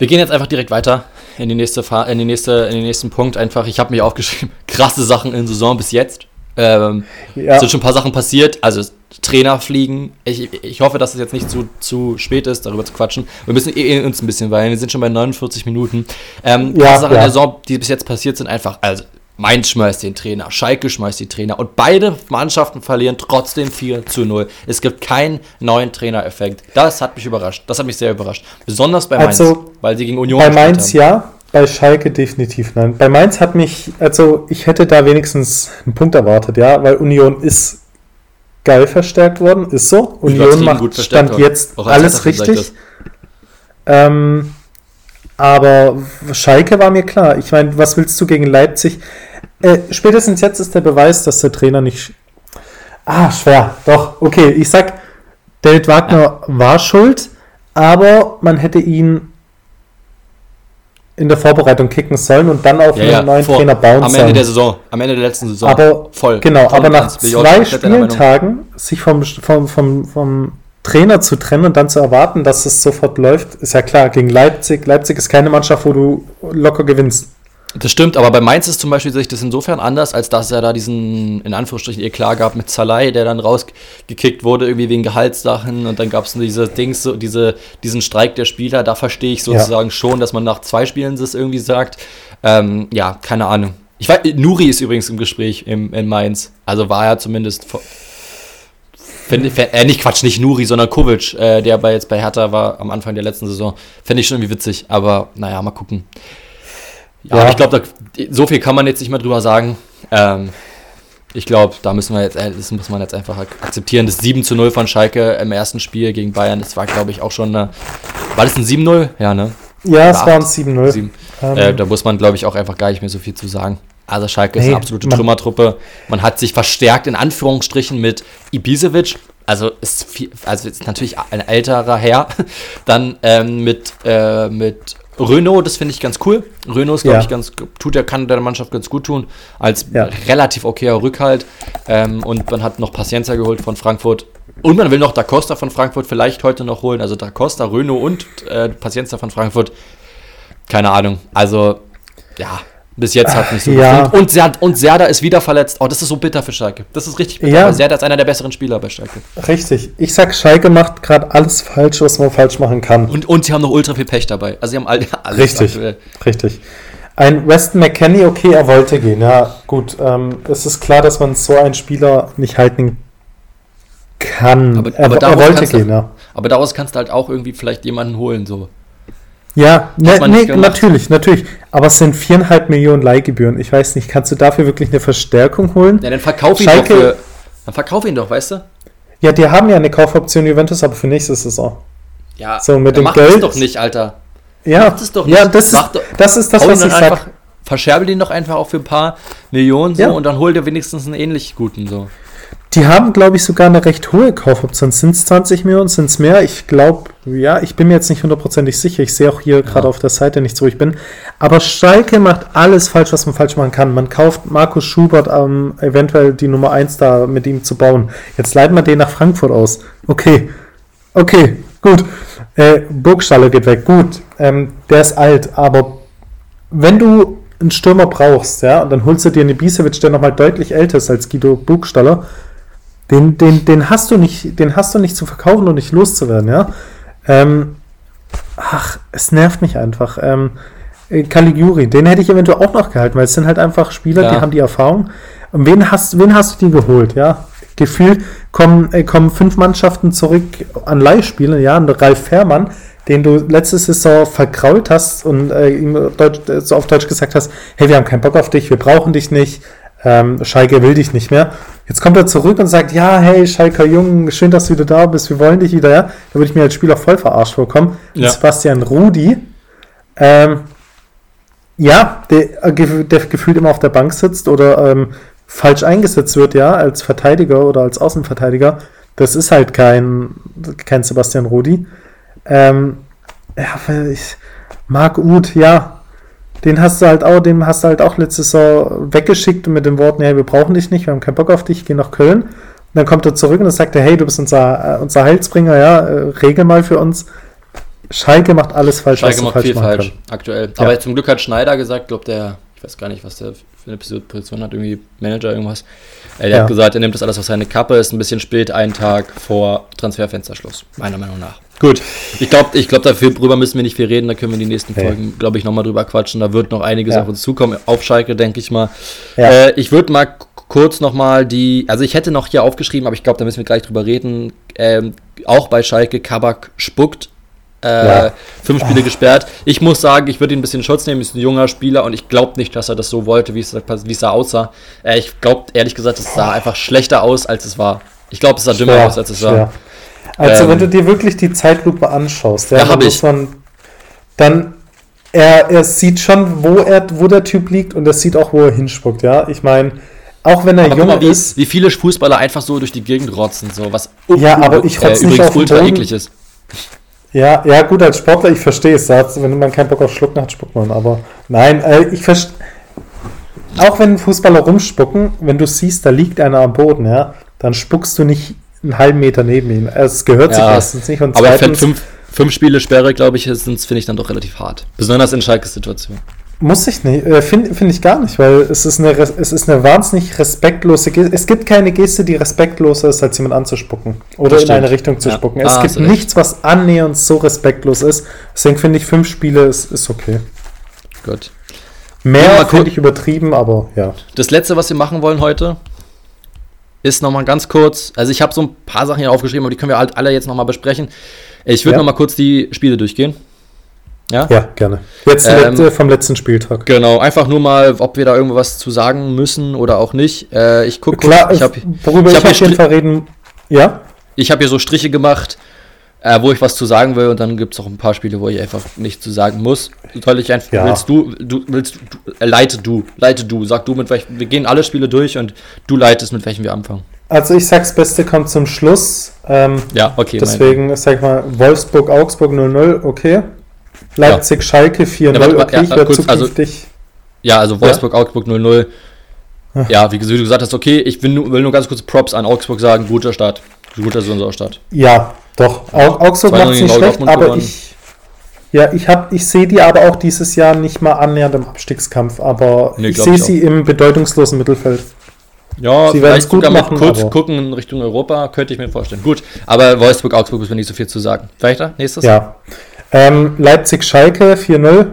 Wir gehen jetzt einfach direkt weiter in die nächste, in die nächste, in den nächsten Punkt. Einfach, ich habe mich aufgeschrieben, krasse Sachen in Saison bis jetzt. Ähm, ja. Es sind schon ein paar Sachen passiert. Also Trainer fliegen. Ich, ich hoffe, dass es jetzt nicht zu, zu spät ist, darüber zu quatschen. Wir müssen eh uns ein bisschen, weil wir sind schon bei 49 Minuten. Ähm, ja, Sachen ja. der Saison, die bis jetzt passiert sind, einfach, also Mainz schmeißt den Trainer, Schalke schmeißt den Trainer und beide Mannschaften verlieren trotzdem 4 zu 0. Es gibt keinen neuen Trainereffekt. Das hat mich überrascht. Das hat mich sehr überrascht. Besonders bei Mainz, also, weil sie gegen Union Bei Mainz haben. ja, bei Schalke definitiv nein. Bei Mainz hat mich, also ich hätte da wenigstens einen Punkt erwartet, ja, weil Union ist geil verstärkt worden, ist so. Union macht Stand worden. jetzt alles richtig. Ähm, aber Schalke war mir klar. Ich meine, was willst du gegen Leipzig? Äh, spätestens jetzt ist der Beweis, dass der Trainer nicht. Ah, schwer. Doch, okay. Ich sag, David Wagner ja. war schuld, aber man hätte ihn in der Vorbereitung kicken sollen und dann auf ja, einen ja, neuen vor, Trainer bauen sollen. Am Ende der Saison, am Ende der letzten Saison. Aber voll. Genau, voll aber nach zwei Spieltagen sich vom, vom, vom, vom Trainer zu trennen und dann zu erwarten, dass es sofort läuft, ist ja klar. Gegen Leipzig, Leipzig ist keine Mannschaft, wo du locker gewinnst. Das stimmt, aber bei Mainz ist zum Beispiel sich das insofern anders, als dass er da diesen, in Anführungsstrichen, Eklat gab mit Zalai, der dann rausgekickt wurde, irgendwie wegen Gehaltssachen und dann gab es diese Dings, so diese, diesen Streik der Spieler, da verstehe ich sozusagen ja. schon, dass man nach zwei Spielen das irgendwie sagt. Ähm, ja, keine Ahnung. Ich weiß, Nuri ist übrigens im Gespräch im, in Mainz, also war er zumindest Finde äh, nicht Quatsch, nicht Nuri, sondern Kovic, äh, der bei, jetzt bei Hertha war am Anfang der letzten Saison. Fände ich schon irgendwie witzig, aber naja, mal gucken. Ja, ja. ich glaube, so viel kann man jetzt nicht mehr drüber sagen. Ähm, ich glaube, da müssen wir jetzt, äh, das muss man jetzt einfach akzeptieren. Das 7 zu 0 von Schalke im ersten Spiel gegen Bayern, das war, glaube ich, auch schon eine, War das ein 7-0? Ja, ne? Ja, es war ein 7-0. Ähm. Äh, da muss man, glaube ich, auch einfach gar nicht mehr so viel zu sagen. Also Schalke nee, ist eine absolute man, Trümmertruppe. Man hat sich verstärkt in Anführungsstrichen mit Ibisevic. Also ist, viel, also ist natürlich ein älterer Herr. Dann ähm, mit, äh, mit Renault, das finde ich ganz cool. Renault ist, glaube ja. ich, ganz, tut der, kann der Mannschaft ganz gut tun, als ja. relativ okayer Rückhalt. Ähm, und man hat noch Paciencia geholt von Frankfurt. Und man will noch Da Costa von Frankfurt vielleicht heute noch holen. Also Da Costa, Renault und äh, Paciencia von Frankfurt. Keine Ahnung. Also, ja, bis jetzt hat nicht so ja. Und, Serda, und Serda ist wieder verletzt. Oh, das ist so bitter für Schalke. Das ist richtig bitter. Ja. Serda ist einer der besseren Spieler bei Schalke. Richtig. Ich sag, Schalke macht gerade alles falsch, was man falsch machen kann. Und, und sie haben noch ultra viel Pech dabei. Also sie haben all, alles Richtig. Aktuell. Richtig. Ein Weston McKenney, okay, er wollte gehen. Ja, gut. Ähm, es ist klar, dass man so einen Spieler nicht halten kann. Aber, er, aber er wollte gehen, du, ja. Aber daraus kannst du halt auch irgendwie vielleicht jemanden holen, so. Ja, ne, nee, natürlich, natürlich. Aber es sind viereinhalb Millionen Leihgebühren. Ich weiß nicht, kannst du dafür wirklich eine Verstärkung holen? Ja, dann verkauf ihn Schalke, doch für, Dann verkauf ihn doch, weißt du? Ja, die haben ja eine Kaufoption Juventus, aber für nächste Saison. Ja, so mit dem mach Geld. das doch nicht, Alter. Ja, mach das doch nicht. Ja, das ist, doch, das, ist das, was ich sag. Verscherbel den doch einfach auch für ein paar Millionen so ja. und dann hol dir wenigstens einen ähnlich guten so. Die haben, glaube ich, sogar eine recht hohe Kaufoption. Sind es 20 Millionen? Sind es mehr? Ich glaube, ja, ich bin mir jetzt nicht hundertprozentig sicher. Ich sehe auch hier ja. gerade auf der Seite nicht, wo ich bin. Aber Schalke macht alles falsch, was man falsch machen kann. Man kauft Markus Schubert, ähm, eventuell die Nummer 1 da mit ihm zu bauen. Jetzt leiten wir den nach Frankfurt aus. Okay. Okay, gut. Äh, Burgstaller geht weg. Gut. Ähm, der ist alt, aber wenn du einen Stürmer brauchst, ja, und dann holst du dir einen Ibisevic, der nochmal deutlich älter ist als Guido Burgstaller, den, den, den hast du nicht, den hast du nicht zu verkaufen und nicht loszuwerden, ja. Ähm, ach, es nervt mich einfach. Ähm, äh, Caligiuri, den hätte ich eventuell auch noch gehalten, weil es sind halt einfach Spieler, ja. die haben die Erfahrung. Und wen hast, wen hast du dir geholt, ja? Gefühlt kommen, äh, kommen fünf Mannschaften zurück an Leihspielen, ja, und Ralf Fährmann, den du letzte Saison verkrault hast und äh, ihm Deutsch, äh, so auf Deutsch gesagt hast, hey, wir haben keinen Bock auf dich, wir brauchen dich nicht, ähm, Schalke will dich nicht mehr. Jetzt kommt er zurück und sagt, ja, hey, Schalker Jung, schön, dass du wieder da bist, wir wollen dich wieder, ja. Da würde ich mir als Spieler voll verarscht vorkommen. Ja. Sebastian Rudi, ähm, ja, der, äh, der, gefühlt immer auf der Bank sitzt oder ähm, falsch eingesetzt wird, ja, als Verteidiger oder als Außenverteidiger. Das ist halt kein, kein Sebastian Rudi. Ähm, ja, ich, Marc Uth, ja, den hast du halt auch, den hast du halt auch letzte Saison weggeschickt mit den Worten, hey, wir brauchen dich nicht, wir haben keinen Bock auf dich, geh nach Köln. Und dann kommt er zurück und dann sagt er, hey, du bist unser, äh, unser Heilsbringer, ja, äh, regel mal für uns. Schalke macht alles falsch. Schalke macht viel falsch, aktuell. Ja. Aber zum Glück hat Schneider gesagt, glaube der, ich weiß gar nicht, was der für eine Position hat, irgendwie Manager, irgendwas. Äh, der Ja. hat gesagt, er nimmt das alles auf seine Kappe, ist ein bisschen spät, einen Tag vor Transferfensterschluss, meiner Meinung nach. Gut, ich glaube, ich glaub, dafür drüber müssen wir nicht viel reden, da können wir in die nächsten Nee. Folgen, glaube ich, nochmal drüber quatschen. Da wird noch einiges Ja. auf uns zukommen, auf Schalke, denke ich mal. Ja. Äh, ich würde mal kurz nochmal die, also ich hätte noch hier aufgeschrieben, aber ich glaube, da müssen wir gleich drüber reden. Ähm, auch bei Schalke, Kabak spuckt. Äh, Ja. Fünf Spiele gesperrt. Ich muss sagen, ich würde ihn ein bisschen Schutz nehmen. Ist ein junger Spieler und ich glaube nicht, dass er das so wollte, wie es, wie es da aussah. Äh, ich glaube, ehrlich gesagt, es sah einfach schlechter aus, als es war. Ich glaube, es sah dümmer aus, als es schwer. war. Also, Ähm, wenn du dir wirklich die Zeitlupe anschaust, ja, Ja, dann hab muss ich. man dann er, er sieht schon, wo er, wo der Typ liegt und er sieht auch, wo er hinspuckt, ja. Ich meine, auch wenn er Aber jung mal, wie, ist, wie viele Fußballer einfach so durch die Gegend rotzen, so was Ja, aber ich rotz nicht übrigens auf ultra Boden. eklig ist. ja, ja gut, als Sportler, ich verstehe es, wenn man keinen Bock auf Schlucken hat, spuckt man, aber nein, äh, ich verstehe, auch wenn Fußballer rumspucken, wenn du siehst, da liegt einer am Boden, ja, dann spuckst du nicht einen halben Meter neben ihm. Es gehört sich Ja, erstens nicht und Aber zweitens fünf, fünf Spiele Sperre, glaube ich, sind finde ich dann doch relativ hart. Besonders in Schalkes Situation. Muss ich nicht, äh, finde find ich gar nicht, weil es ist, eine, es ist eine wahnsinnig respektlose Geste. Es gibt keine Geste, die respektloser ist, als jemand anzuspucken oder in eine Richtung zu Ja. spucken. Ah, Es hast gibt nichts, was annähernd so respektlos ist. Deswegen finde ich, fünf Spiele ist, ist okay. Gut. Mehr finde ich übertrieben, aber ja. Das letzte, was wir machen wollen heute, ist nochmal ganz kurz. Also, ich habe so ein paar Sachen hier aufgeschrieben, aber die können wir halt alle jetzt nochmal besprechen. Ich würde Ja. nochmal kurz die Spiele durchgehen. Ja? Ja, gerne. Jetzt Ähm, letzte vom letzten Spieltag. Genau, einfach nur mal, ob wir da irgendwas zu sagen müssen oder auch nicht. Äh, ich gucke ich habe worüber ich ich, hab auf hier jeden Fall reden. Ja? ich hab hier so Striche gemacht, äh, wo ich was zu sagen will und dann gibt es auch ein paar Spiele, wo ich einfach nichts zu sagen muss. Soll ich einfach, Ja. willst du, du willst du, äh, leite du, leite du, sag du mit welchen, wir gehen alle Spiele durch und du leitest, mit welchen wir anfangen. Also ich sag's Beste kommt zum Schluss. Ähm, Ja, okay. deswegen, sag ich mal, Wolfsburg, Augsburg 0-0, okay. Leipzig, Schalke 4-0, Ja, okay. ja, ich werde kurz, also- zukünftig. Ja, also Wolfsburg, Augsburg 0-0. Ach. Ja, wie du gesagt hast, okay, ich will nur, will nur ganz kurz Props an Augsburg sagen, guter Start. Guter Saisonstart. Ja, doch. Au Augsburg 2-0 macht gegen nicht schlecht, aber gewonnen. ich. Ja, ich, hab, ich sehe die aber auch dieses Jahr nicht mal annähernd im Abstiegskampf, aber Nee, ich sehe sie im bedeutungslosen Mittelfeld. Ja, Sie vielleicht gut sogar machen, kurz gucken in Richtung Europa, könnte ich mir vorstellen. Gut, aber Wolfsburg, Augsburg müssen wir nicht so viel zu sagen. Weiter, nächstes? Ja. Ähm, Leipzig, Schalke 4-0.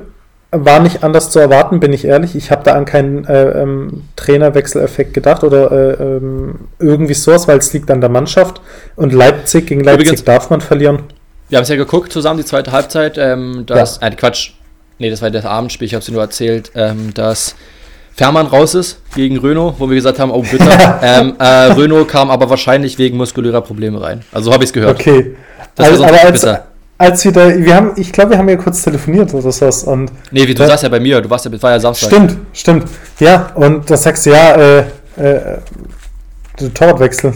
War nicht anders zu erwarten, bin ich ehrlich. Ich habe da an keinen äh, ähm, Trainerwechseleffekt gedacht oder äh, ähm, irgendwie sowas, weil es liegt an der Mannschaft. Und Leipzig gegen Leipzig Übrigens- darf man verlieren. Wir haben es ja geguckt zusammen, die zweite Halbzeit. Ähm, dass, äh, Quatsch, nee, das war das Abendspiel, ich habe es dir nur erzählt, ähm, dass Fährmann raus ist gegen Renault, wo wir gesagt haben, oh bitte. ähm, äh, Renault kam aber wahrscheinlich wegen muskulärer Probleme rein. Also habe ich es gehört. Okay. Das Also, aber als, bitter. Als wir da, wir haben, ich glaube, wir haben ja kurz telefoniert oder sowas und Nee, wie, du Ja. saßt ja bei mir, du warst ja, war ja Samstag. Stimmt, stimmt. Ja, und da sagst du, ja, äh, äh, du Torwartwechsel.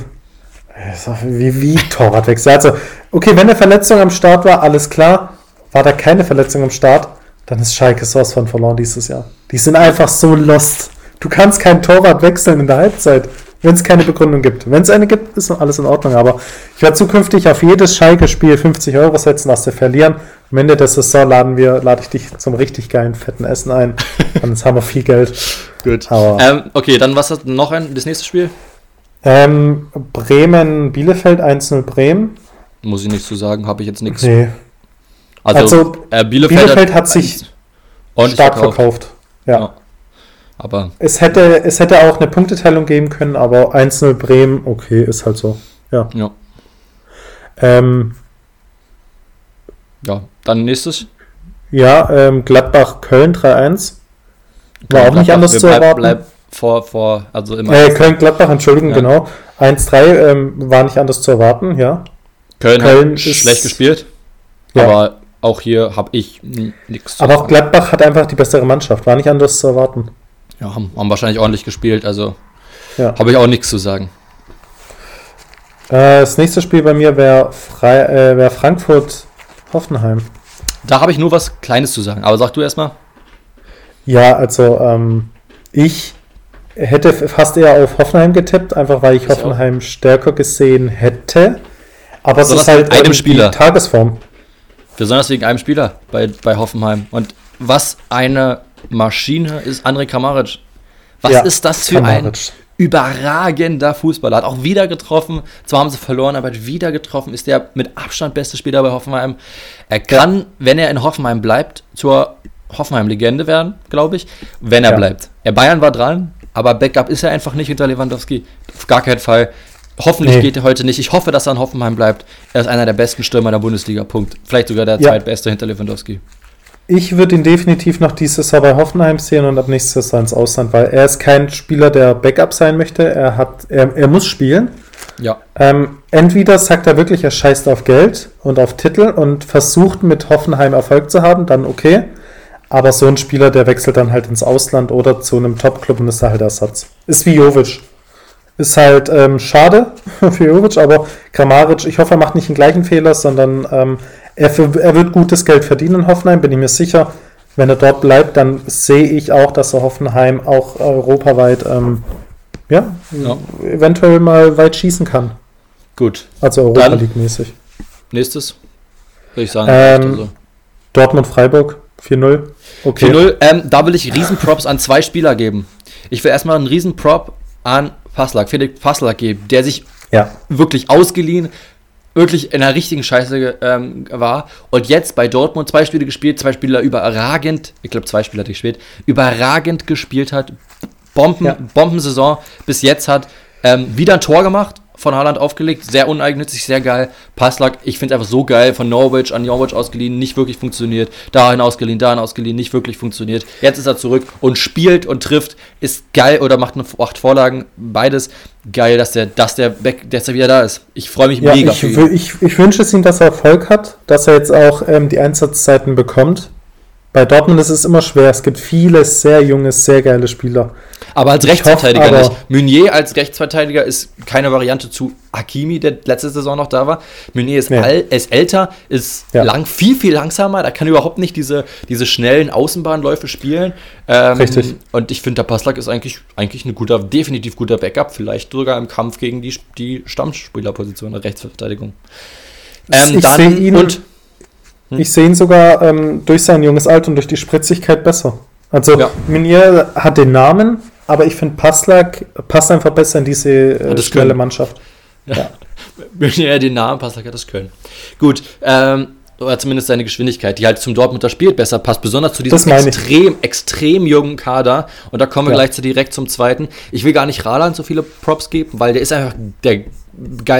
Äh, Wie, wie Torwartwechsel? Also, okay, wenn eine Verletzung am Start war, alles klar. War da keine Verletzung am Start, dann ist Schalke sowas von verloren dieses Jahr. Die sind einfach so lost. Du kannst keinen Torwart wechseln in der Halbzeit, wenn es keine Begründung gibt. Wenn es eine gibt, ist alles in Ordnung. Aber ich werde zukünftig auf jedes Schalke-Spiel 50 Euro setzen, dass wir verlieren. Am Ende der Saison laden wir, lade ich dich zum richtig geilen, fetten Essen ein. Dann haben wir viel Geld. Gut. Ähm, okay, dann was hast du noch ein, das nächste Spiel? Ähm, Bremen, Bielefeld, 1-0 Bremen. Muss ich nichts zu sagen, habe ich jetzt nichts. Nee, Also, Also, äh, Bielefeld, Bielefeld hat sich ordentlich stark verkauft. verkauft. Ja. Ja. Aber Es, hätte, es hätte auch eine Punkteteilung geben können, aber 1-0 Bremen, okay, ist halt so. Ja. ja, Ähm, ja. Dann nächstes. ja, ähm, Gladbach, Köln 3-1. War auch nicht Gladbach, anders zu erwarten. bleib vor, vor, also immer. Äh, Köln-Gladbach, Entschuldigung, Ja. genau. 1-3 ähm, war nicht anders zu erwarten, ja. Köln, Köln hat ist- schlecht gespielt. Ja. Aber auch hier habe ich nichts zu Aber auch. Gladbach hat einfach die bessere Mannschaft, war nicht anders zu erwarten. Ja, haben, haben wahrscheinlich ordentlich gespielt, also Ja. habe ich auch nichts zu sagen. Äh, das nächste Spiel bei mir wäre äh, wär Frankfurt-Hoffenheim. Da habe ich nur was Kleines zu sagen. Aber sag du erstmal. Ja, also ähm, ich hätte fast eher auf Hoffenheim getippt, einfach weil ich Ich Hoffenheim stärker gesehen hätte. Aber es ist halt einem Spieler. Tagesform. Besonders wegen einem Spieler bei, bei Hoffenheim. Und was eine Maschine ist André Kramaric. Was ja, ist das für ein überragender Fußballer? Hat auch wieder getroffen. Zwar haben sie verloren, aber hat wieder getroffen. Ist der mit Abstand beste Spieler bei Hoffenheim. Er kann, wenn er in Hoffenheim bleibt, zur Hoffenheim-Legende werden, glaube ich. Wenn er ja. bleibt. Er Bayern war dran, aber Backup ist er einfach nicht hinter Lewandowski. Auf gar keinen Fall. Hoffentlich nee. geht er heute nicht. Ich hoffe, dass er in Hoffenheim bleibt. Er ist einer der besten Stürmer der Bundesliga. Punkt. Vielleicht sogar der ja. zweitbeste hinter Lewandowski. Ich würde ihn definitiv noch dieses Jahr bei Hoffenheim sehen und ab nächstes Jahr ins Ausland, weil er ist kein Spieler, der Backup sein möchte. Er hat, er, er muss spielen. Ja. Ähm, entweder sagt er wirklich, er scheißt auf Geld und auf Titel und versucht mit Hoffenheim Erfolg zu haben, dann okay. Aber so ein Spieler, der wechselt dann halt ins Ausland oder zu einem Top-Club und ist da halt Ersatz. Ist wie Jovic. Ist halt ähm, schade für Jovic, aber Kramaric, ich hoffe, er macht nicht den gleichen Fehler, sondern ähm, er, er, wird gutes Geld verdienen in Hoffenheim, bin ich mir sicher. Wenn er dort bleibt, dann sehe ich auch, dass er Hoffenheim auch europaweit ähm, ja, ja, eventuell mal weit schießen kann. Gut. Also Europa League mäßig. Nächstes, würde ich sagen. Ähm, also. Dortmund-Freiburg 4-0. Okay. 4-0. Ähm, da will ich Riesenprops an zwei Spieler geben. Ich will erstmal einen Riesenprop an Passlack, Felix Passlack geben, der sich ja. wirklich ausgeliehen, wirklich in der richtigen Scheiße ähm, war und jetzt bei Dortmund zwei Spiele gespielt, zwei Spieler überragend, ich glaube zwei Spieler hat gespielt, überragend gespielt hat, Bomben, ja. Bombensaison bis jetzt hat, ähm, wieder ein Tor gemacht, von Haaland aufgelegt, sehr uneigennützig, sehr geil. Passlack, ich finde es einfach so geil, von Norwich an Norwich ausgeliehen, nicht wirklich funktioniert, dahin ausgeliehen, dahin ausgeliehen, nicht wirklich funktioniert. Jetzt ist er zurück und spielt und trifft, ist geil oder macht eine acht Vorlagen, beides geil, dass der, dass der, dass der wieder da ist. Ich freue mich ja, mega ich. Ich, ich wünsche es ihm, dass er Erfolg hat, dass er jetzt auch ähm, die Einsatzzeiten bekommt. Bei Dortmund ist es immer schwer. Es gibt viele sehr junge, sehr geile Spieler. Aber als Rechtsverteidiger hoffe, nicht. Meunier als Rechtsverteidiger ist keine Variante zu Hakimi, der letzte Saison noch da war. Meunier ist, nee. all, ist älter, ist ja. lang, viel, viel langsamer. Da kann überhaupt nicht diese, diese schnellen Außenbahnläufe spielen. Ähm, Richtig. Und ich finde, der Passlack ist eigentlich, eigentlich ein guter, definitiv guter Backup. Vielleicht sogar im Kampf gegen die, die Stammspielerposition der Rechtsverteidigung. Ähm, ich dann, ihn, und hm. Ich sehe ihn sogar ähm, durch sein junges Alter und durch die Spritzigkeit besser. Also ja. Minier hat den Namen, aber ich finde Passlack passt einfach besser in diese äh, schnelle können. Mannschaft. Ja. Minier den Namen, Passlack hat das können. Gut, ähm, oder zumindest seine Geschwindigkeit, die halt zum Dortmunder Spiel besser passt, besonders zu diesem extrem, extrem jungen Kader. Und da kommen wir ja. gleich zu direkt zum zweiten. Ich will gar nicht Ralan so viele Props geben, weil der ist einfach der,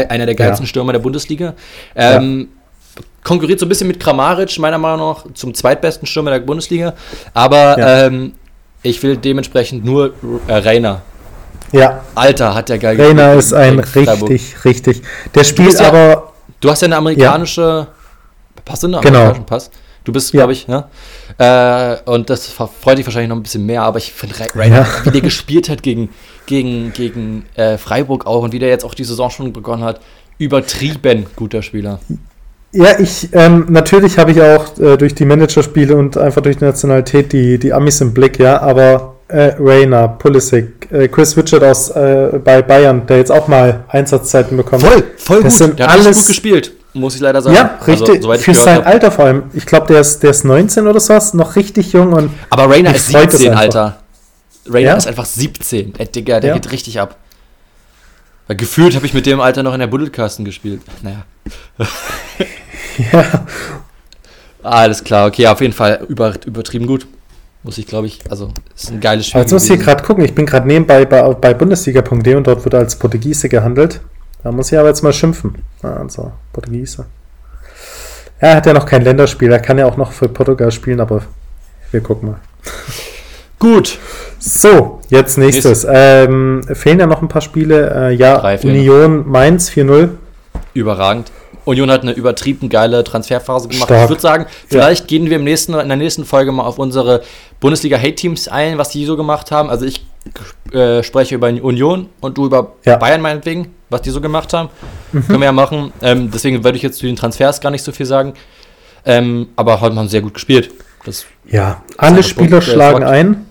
einer der geilsten ja. Stürmer der Bundesliga. Ähm, ja konkurriert so ein bisschen mit Kramaric, meiner Meinung nach, zum zweitbesten Stürmer der Bundesliga. Aber ja. ähm, ich will dementsprechend nur äh, Rainer. Ja. Alter, hat der geil Rainer ist ein richtig, richtig. Der spielt du aber. Ja, du hast ja eine amerikanische. Ja. Passt du einen genau. amerikanischen. Pass? Du bist, ja. glaube ich, ne? Äh, und das freut dich wahrscheinlich noch ein bisschen mehr, aber ich finde Rainer, ja. wie der gespielt hat gegen, gegen, gegen äh, Freiburg auch und wie der jetzt auch die Saison schon begonnen hat, übertrieben guter Spieler. Ja, ich, ähm, natürlich habe ich auch äh, durch die Managerspiele und einfach durch die Nationalität die, die Amis im Blick, ja, aber äh, Rainer, Pulisic, äh, Chris Richard aus äh, bei Bayern, der jetzt auch mal Einsatzzeiten bekommt. Voll, voll das gut. Sind der hat alles, gut gespielt, muss ich leider sagen. Ja, also, richtig. Also, Für sein hab. Alter vor allem. Ich glaube, der ist, der ist 19 oder sowas, noch richtig jung und. Aber Rainer ist 17, Alter. Rainer ja? ist einfach 17. Der Digga, der ja. geht richtig ab. Weil gefühlt habe ich mit dem Alter noch in der Buddelkasten gespielt. Naja. ja. Alles klar, okay, auf jeden Fall über, übertrieben gut. Muss ich, glaube ich, also ist ein geiles Spiel. Jetzt muss ich hier gerade gucken, ich bin gerade nebenbei bei, bei Bundesliga.de und dort wird als Portugiese gehandelt. Da muss ich aber jetzt mal schimpfen. Also, Portugiese. Er hat ja noch kein Länderspiel, er kann ja auch noch für Portugal spielen, aber wir gucken mal. Gut. So, jetzt nächstes. Ähm, fehlen ja noch ein paar Spiele. Äh, ja, Union Mainz 4-0. Überragend. Union hat eine übertrieben geile Transferphase gemacht. Stark. Ich würde sagen, vielleicht ja. gehen wir im nächsten, in der nächsten Folge mal auf unsere Bundesliga-Hate-Teams ein, was die so gemacht haben. Also ich äh, spreche über Union und du über ja. Bayern meinetwegen, was die so gemacht haben. Mhm. Können wir ja machen. Ähm, deswegen würde ich jetzt zu den Transfers gar nicht so viel sagen. Ähm, aber heute haben sie sehr gut gespielt. Das ja, alle Spieler Punkt, schlagen ein.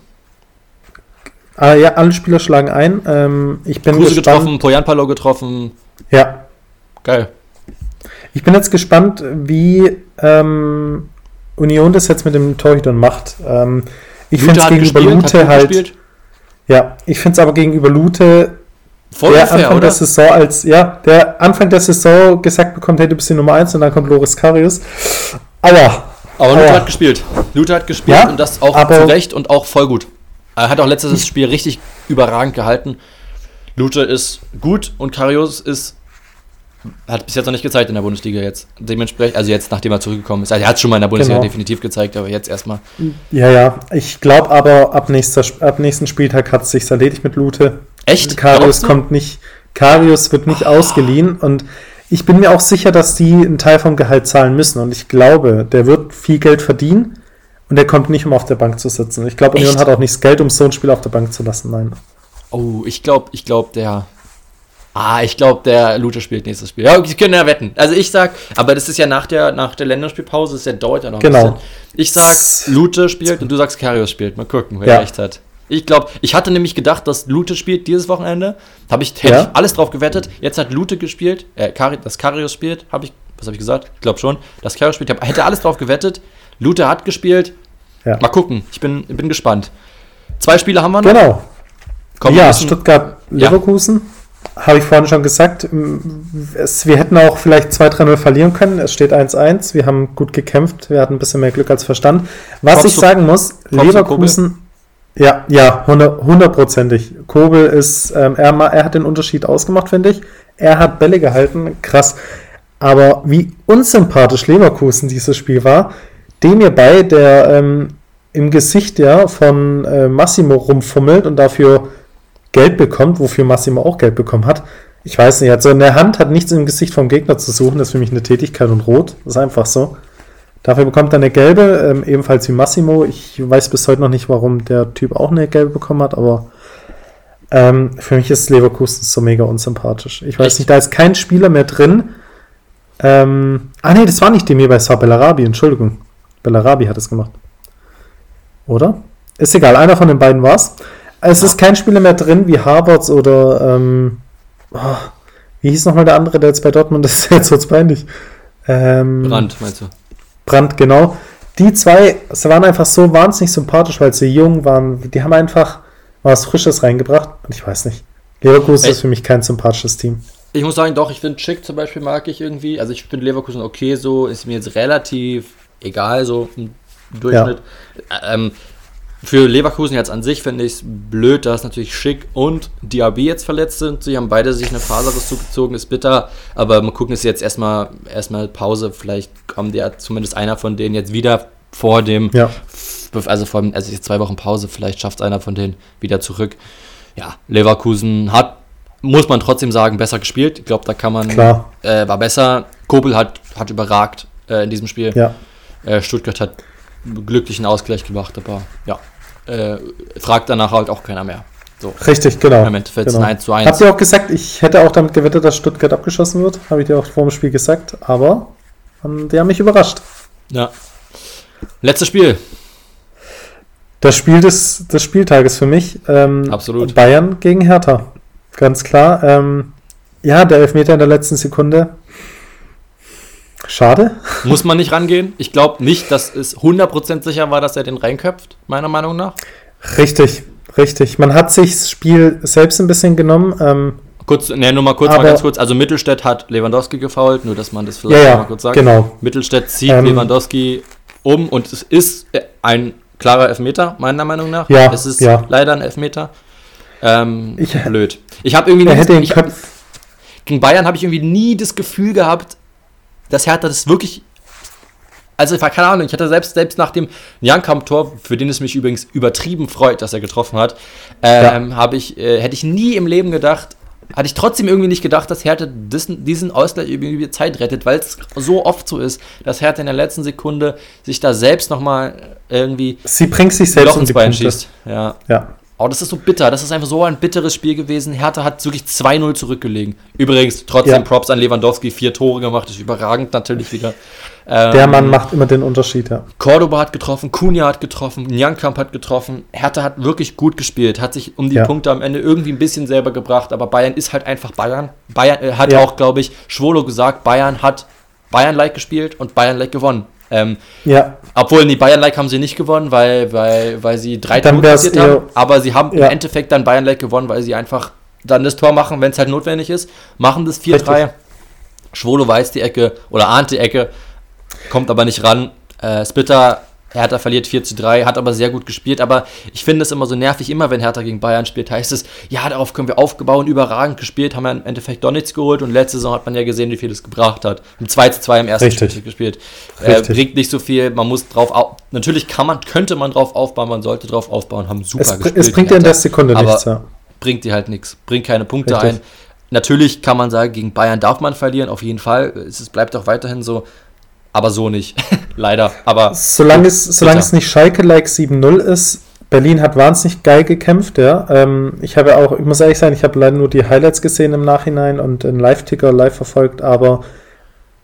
Ah, ja, alle Spieler schlagen ein. Ähm, ich bin Kruse gespannt. getroffen, Poyan Palo getroffen. Ja. Geil. Ich bin jetzt gespannt, wie ähm, Union das jetzt mit dem Torhütern macht. Ähm, ich finde es gegen gespielt, Lute halt. Gespielt? Ja, ich finde es aber gegenüber Lute, Voll der unfair, Anfang oder? der Saison als, ja, der Anfang der Saison gesagt bekommt, hey, du bist die Nummer 1 und dann kommt Loris Karius. Aber, Aber Luther Aber- hat gespielt. Luther hat gespielt Ja, und das auch zu Recht und auch voll gut. Er hat auch letztes Spiel richtig überragend gehalten. Luther ist gut und Karius ist hat bis jetzt noch nicht gezeigt in der Bundesliga jetzt. Dementsprechend, also jetzt, nachdem er zurückgekommen ist. Also er hat schon mal in der Bundesliga Genau. definitiv gezeigt, aber jetzt erstmal. ja, ja, ich glaube aber, ab, nächster, ab nächsten Spieltag hat es sich erledigt mit Lute. Echt? Karius kommt nicht, Karius wird nicht ausgeliehen und ich bin mir auch sicher, dass die einen Teil vom Gehalt zahlen müssen und ich glaube, der wird viel Geld verdienen und der kommt nicht, um auf der Bank zu sitzen. Ich glaube, Union hat auch nicht das Geld, um so ein Spiel auf der Bank zu lassen. Nein. Oh, ich glaube, ich glaube, der. Ah, ich glaube, der Luther spielt nächstes Spiel. Ja, wir können ja wetten. Also ich sag, aber das ist ja nach der, nach der Länderspielpause, das ist ja, dauert ja noch Genau. ein bisschen. Ich sag, Luther spielt und du sagst, Karius spielt. Mal gucken, wer Ja. recht hat. Ich glaube, ich hatte nämlich gedacht, dass Lute spielt dieses Wochenende. Habe ich, Ja. ich alles drauf gewettet. Jetzt hat Lute gespielt, äh, Kari, dass Karius spielt, habe ich, was habe ich gesagt? Ich glaube schon, dass Karius spielt. Ich hab, hätte alles drauf gewettet. Lute hat gespielt. Ja. Mal gucken, ich bin, bin gespannt. Zwei Spiele haben wir noch. Genau. Komm, ja, müssen- Stuttgart-Leverkusen. Habe ich vorhin schon gesagt. Es, wir hätten auch vielleicht 2-3-0 verlieren können. Es steht 1-1. Wir haben gut gekämpft. Wir hatten ein bisschen mehr Glück als Verstand. Was Kommst ich sagen muss, Leverkusen. Ja, ja, hundert- hundertprozentig. Kobel ist, ähm, er, er hat den Unterschied ausgemacht, finde ich. Er hat Bälle gehalten, krass. Aber wie unsympathisch Leverkusen dieses Spiel war, dem mir bei, der ähm, im Gesicht ja von äh, Massimo rumfummelt und dafür Geld bekommt, wofür Massimo auch Geld bekommen hat. Ich weiß nicht, also in der Hand hat nichts im Gesicht vom Gegner zu suchen, das ist für mich eine Tätigkeit und rot. Das ist einfach so. Dafür bekommt er eine gelbe, ähm, ebenfalls wie Massimo. Ich weiß bis heute noch nicht, warum der Typ auch eine gelbe bekommen hat, aber ähm, für mich ist Leverkusen so mega unsympathisch. Ich weiß Echt? nicht, da ist kein Spieler mehr drin. Ähm, ah nee, das war nicht Demir, es war Bellarabi, Entschuldigung. Bellarabi hat es gemacht. Oder? Ist egal, einer von den beiden war's. Es ist kein Spieler mehr drin wie Harvards oder ähm, oh, wie hieß nochmal der andere, der jetzt bei Dortmund ist, jetzt wird's peinlich. Ähm, Brand, meinst du? Brandt, genau. Die zwei, sie waren einfach so wahnsinnig sympathisch, weil sie jung waren. Die haben einfach was Frisches reingebracht. Und ich weiß nicht. Leverkusen ist für mich kein sympathisches Team. Ich muss sagen, doch, ich finde Schick zum Beispiel mag ich irgendwie. Also ich finde Leverkusen okay so, ist mir jetzt relativ egal so im Durchschnitt. Ähm, für Leverkusen jetzt an sich finde ich es blöd, dass natürlich Schick und Diaby jetzt verletzt sind. Sie haben beide sich eine Faserriss zugezogen, ist bitter. Aber mal gucken, ist jetzt erstmal erstmal Pause. Vielleicht kommt ja zumindest einer von denen jetzt wieder vor dem Ja. also vor allem, also jetzt zwei Wochen Pause, vielleicht schafft es einer von denen wieder zurück. Ja, Leverkusen hat, muss man trotzdem sagen, besser gespielt. Ich glaube, da kann man, Klar. Äh, war besser. Kobel hat, hat überragt äh, in diesem Spiel. Ja. Äh, Stuttgart hat glücklichen Ausgleich gemacht, aber ja, äh, fragt danach halt auch keiner mehr. So, Richtig, genau. im Endeffekt genau. ist ein 1 zu 1. Habt ihr auch gesagt, ich hätte auch damit gewettet, dass Stuttgart abgeschossen wird? Habe ich dir auch vor dem Spiel gesagt. Aber ähm, die haben mich überrascht. Ja. Letztes Spiel. Das Spiel des, des Spieltages für mich. Ähm, Absolut. Bayern gegen Hertha. Ganz klar. Ähm, ja, der Elfmeter in der letzten Sekunde. Schade. Muss man nicht rangehen. Ich glaube nicht, dass es 100% sicher war, dass er den reinköpft, meiner Meinung nach. Richtig, richtig. Man hat sich das Spiel selbst ein bisschen genommen. Ähm, Kurz, ne, nur mal kurz, Aber- mal ganz kurz. Also Mittelstädt hat Lewandowski gefault, nur dass man das vielleicht ja, mal kurz sagt. genau. Mittelstädt zieht Ähm, Lewandowski um und es ist äh, ein klarer Elfmeter, meiner Meinung nach. Ja, Es ist ja. leider ein Elfmeter. Ähm, Ich- blöd. Ich habe irgendwie Er hätte den Köpf. gegen Bayern habe ich irgendwie nie das Gefühl gehabt, dass Hertha das wirklich. Also, ich war keine Ahnung, ich hatte selbst, selbst nach dem Jankamp-Tor, für den es mich übrigens übertrieben freut, dass er getroffen hat, ähm, habe ich, äh, hätte ich nie im Leben gedacht, hatte ich trotzdem irgendwie nicht gedacht, dass Hertha diesen, Ausgleich irgendwie Zeit rettet, weil es so oft so ist, dass Hertha in der letzten Sekunde sich da selbst nochmal irgendwie Sie bringt sich selbst Loch ins Bein schießt. Ja. Ja. Oh, das ist so bitter. Das ist einfach so ein bitteres Spiel gewesen. Hertha hat wirklich 2-0 zurückgelegen. Übrigens, trotzdem Ja. Props an Lewandowski. Vier Tore gemacht. ist überragend natürlich wieder. Ähm, Der Mann macht immer den Unterschied, ja. Cordoba hat getroffen, Kunja hat getroffen, Nyankamp hat getroffen. Hertha hat wirklich gut gespielt, hat sich um die Ja. Punkte am Ende irgendwie ein bisschen selber gebracht, aber Bayern ist halt einfach Bayern. Bayern äh, hat Ja. auch, glaube ich, Schwolo gesagt, Bayern hat Bayern-like gespielt und Bayern-like gewonnen. Ähm, Ja, obwohl, die Bayern-like haben sie nicht gewonnen, weil, weil, weil sie drei Tore kassiert haben. Aber sie haben Ja. im Endeffekt dann Bayern-like gewonnen, weil sie einfach dann das Tor machen, wenn es halt notwendig ist. Machen das 4-3. Schwolo weiß die Ecke oder ahnt die Ecke, kommt aber nicht ran. Äh, Splitter, Hertha verliert 4 zu 3, hat aber sehr gut gespielt. Aber ich finde es immer so nervig, immer wenn Hertha gegen Bayern spielt, heißt es, ja, darauf können wir aufgebaut, überragend gespielt, haben ja im Endeffekt doch nichts geholt. Und letzte Saison hat man ja gesehen, wie viel es gebracht hat. Im 2 zu 2 im ersten Richtig. Spiel gespielt. Äh, bringt nicht so viel, man muss drauf au Natürlich kann man, könnte man drauf aufbauen, man sollte drauf aufbauen, haben super es, gespielt. es bringt dir in der Sekunde nichts, ja. bringt dir halt nichts, bringt keine Punkte Richtig. ein. Natürlich kann man sagen, gegen Bayern darf man verlieren, auf jeden Fall. Es bleibt auch weiterhin so, aber so nicht. Leider. Aber Solange es, solange es nicht Schalke-like 7-0 ist, Berlin hat wahnsinnig geil gekämpft, ja. Ähm, ich habe auch, ich muss ehrlich sein, ich habe leider nur die Highlights gesehen im Nachhinein und den Live-Ticker live verfolgt, aber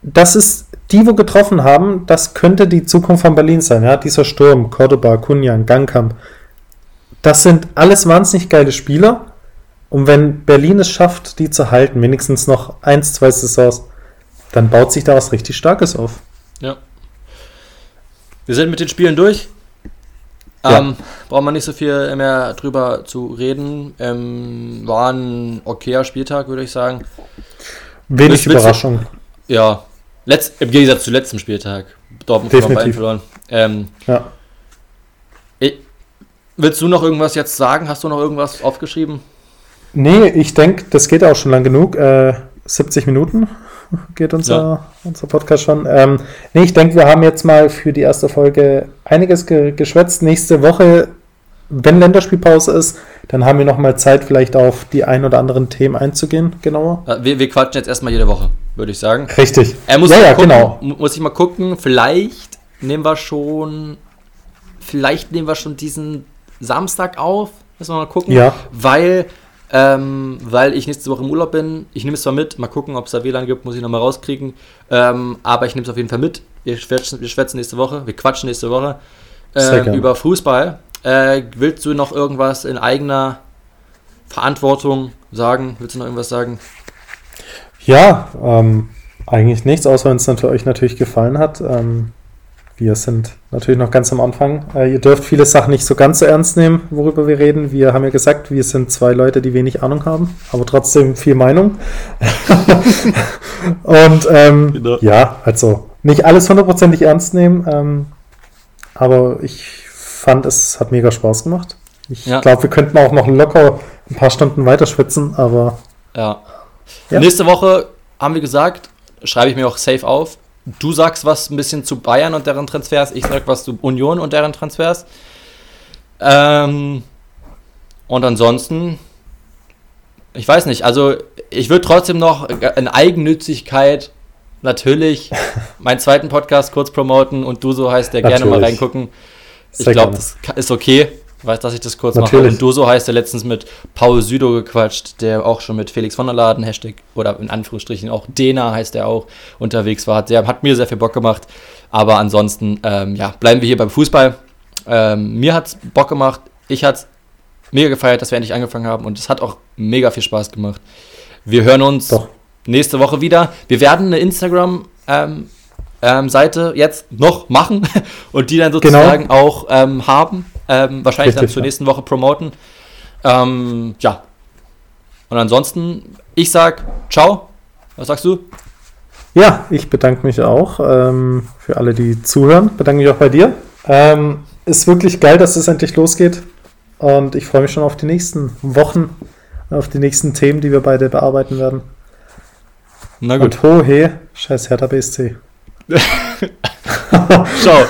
das ist, die, wo getroffen haben, das könnte die Zukunft von Berlin sein, ja. Dieser Sturm, Cordoba, Kunjan, Gangkamp, das sind alles wahnsinnig geile Spieler. Und wenn Berlin es schafft, die zu halten, wenigstens noch eins, zwei Saisons, dann baut sich da was richtig Starkes auf. Ja. Wir sind mit den Spielen durch. Ja. Ähm, braucht man nicht so viel mehr drüber zu reden. Ähm, war ein okayer Spieltag, würde ich sagen. Wenig du- Überraschung. Ja, letzt, im Gegensatz zu letztem Spieltag. Dortmund Definitiv. verloren. Ähm, Ja. ich, willst du noch irgendwas jetzt sagen? Hast du noch irgendwas aufgeschrieben? Nee, ich denke, das geht auch schon lang genug. Äh, 70 Minuten geht unser, unser Podcast schon. Ähm, nee, ich denke, wir haben jetzt mal für die erste Folge einiges ge geschwätzt. Nächste Woche, wenn Länderspielpause ist, dann haben wir noch mal Zeit, vielleicht auf die ein oder anderen Themen einzugehen, genauer. Äh, Wir, wir quatschen jetzt erstmal jede Woche, würde ich sagen. Richtig. Er muss ja, ja, gucken, genau. mu- Muss ich mal gucken. Vielleicht nehmen wir schon. Vielleicht nehmen wir schon diesen Samstag auf. Müssen wir mal gucken. Ja. Weil, ähm, weil ich nächste Woche im Urlaub bin. Ich nehme es zwar mit. Mal gucken, ob es da WLAN gibt. Muss ich nochmal rauskriegen. Ähm, aber ich nehme es auf jeden Fall mit. Wir schwätzen, wir schwätzen nächste Woche. Wir quatschen nächste Woche. Ähm, über Fußball. Äh, willst du noch irgendwas in eigener Verantwortung sagen? Willst du noch irgendwas sagen? Ja, ähm, eigentlich nichts, außer wenn es euch natürlich gefallen hat. Ähm, wir sind natürlich noch ganz am Anfang. Äh, ihr dürft viele Sachen nicht so ganz so ernst nehmen, worüber wir reden. Wir haben ja gesagt, wir sind zwei Leute, die wenig Ahnung haben, aber trotzdem viel Meinung. Und ähm, Genau. ja, also nicht alles hundertprozentig ernst nehmen, ähm, aber ich fand, es hat mega Spaß gemacht. Ich Ja. glaube, wir könnten auch noch locker ein paar Stunden weiter schwitzen, aber Ja. Ja. Nächste Woche haben wir gesagt, schreibe ich mir auch safe auf. Du sagst was ein bisschen zu Bayern und deren Transfers, ich sag was zu Union und deren Transfers. Ähm, und ansonsten, ich weiß nicht, also ich würde trotzdem noch in Eigennützigkeit natürlich meinen zweiten Podcast kurz promoten und du so heißt der gerne mal Natürlich. reingucken. Ich glaube, das ist okay. Ich weiß, dass ich das kurz mache. Natürlich. Und du so heißt der letztens mit Paul Südo gequatscht, der auch schon mit Felix von der Laden, Hashtag, oder in Anführungsstrichen auch Dena heißt der auch, unterwegs war. Der hat mir sehr viel Bock gemacht. Aber ansonsten, ähm, ja, bleiben wir hier beim Fußball. Ähm, mir hat es Bock gemacht. Ich hat es mega gefeiert, dass wir endlich angefangen haben. Und es hat auch mega viel Spaß gemacht. Wir hören uns Doch. nächste Woche wieder. Wir werden eine Instagram ähm, ähm, Seite jetzt noch machen und die dann sozusagen auch ähm, haben. Ähm, wahrscheinlich dann Richtig, zur ja. nächsten Woche promoten. Ähm, ja. Und ansonsten, ich sag ciao. Was sagst du? Ja, ich bedanke mich auch ähm, für alle, die zuhören. Bedanke mich auch bei dir. Ähm, ist wirklich geil, dass es endlich losgeht. Und ich freue mich schon auf die nächsten Wochen, auf die nächsten Themen, die wir beide bearbeiten werden. Na gut. Und ho, he, scheiß Hertha BSC. Ciao.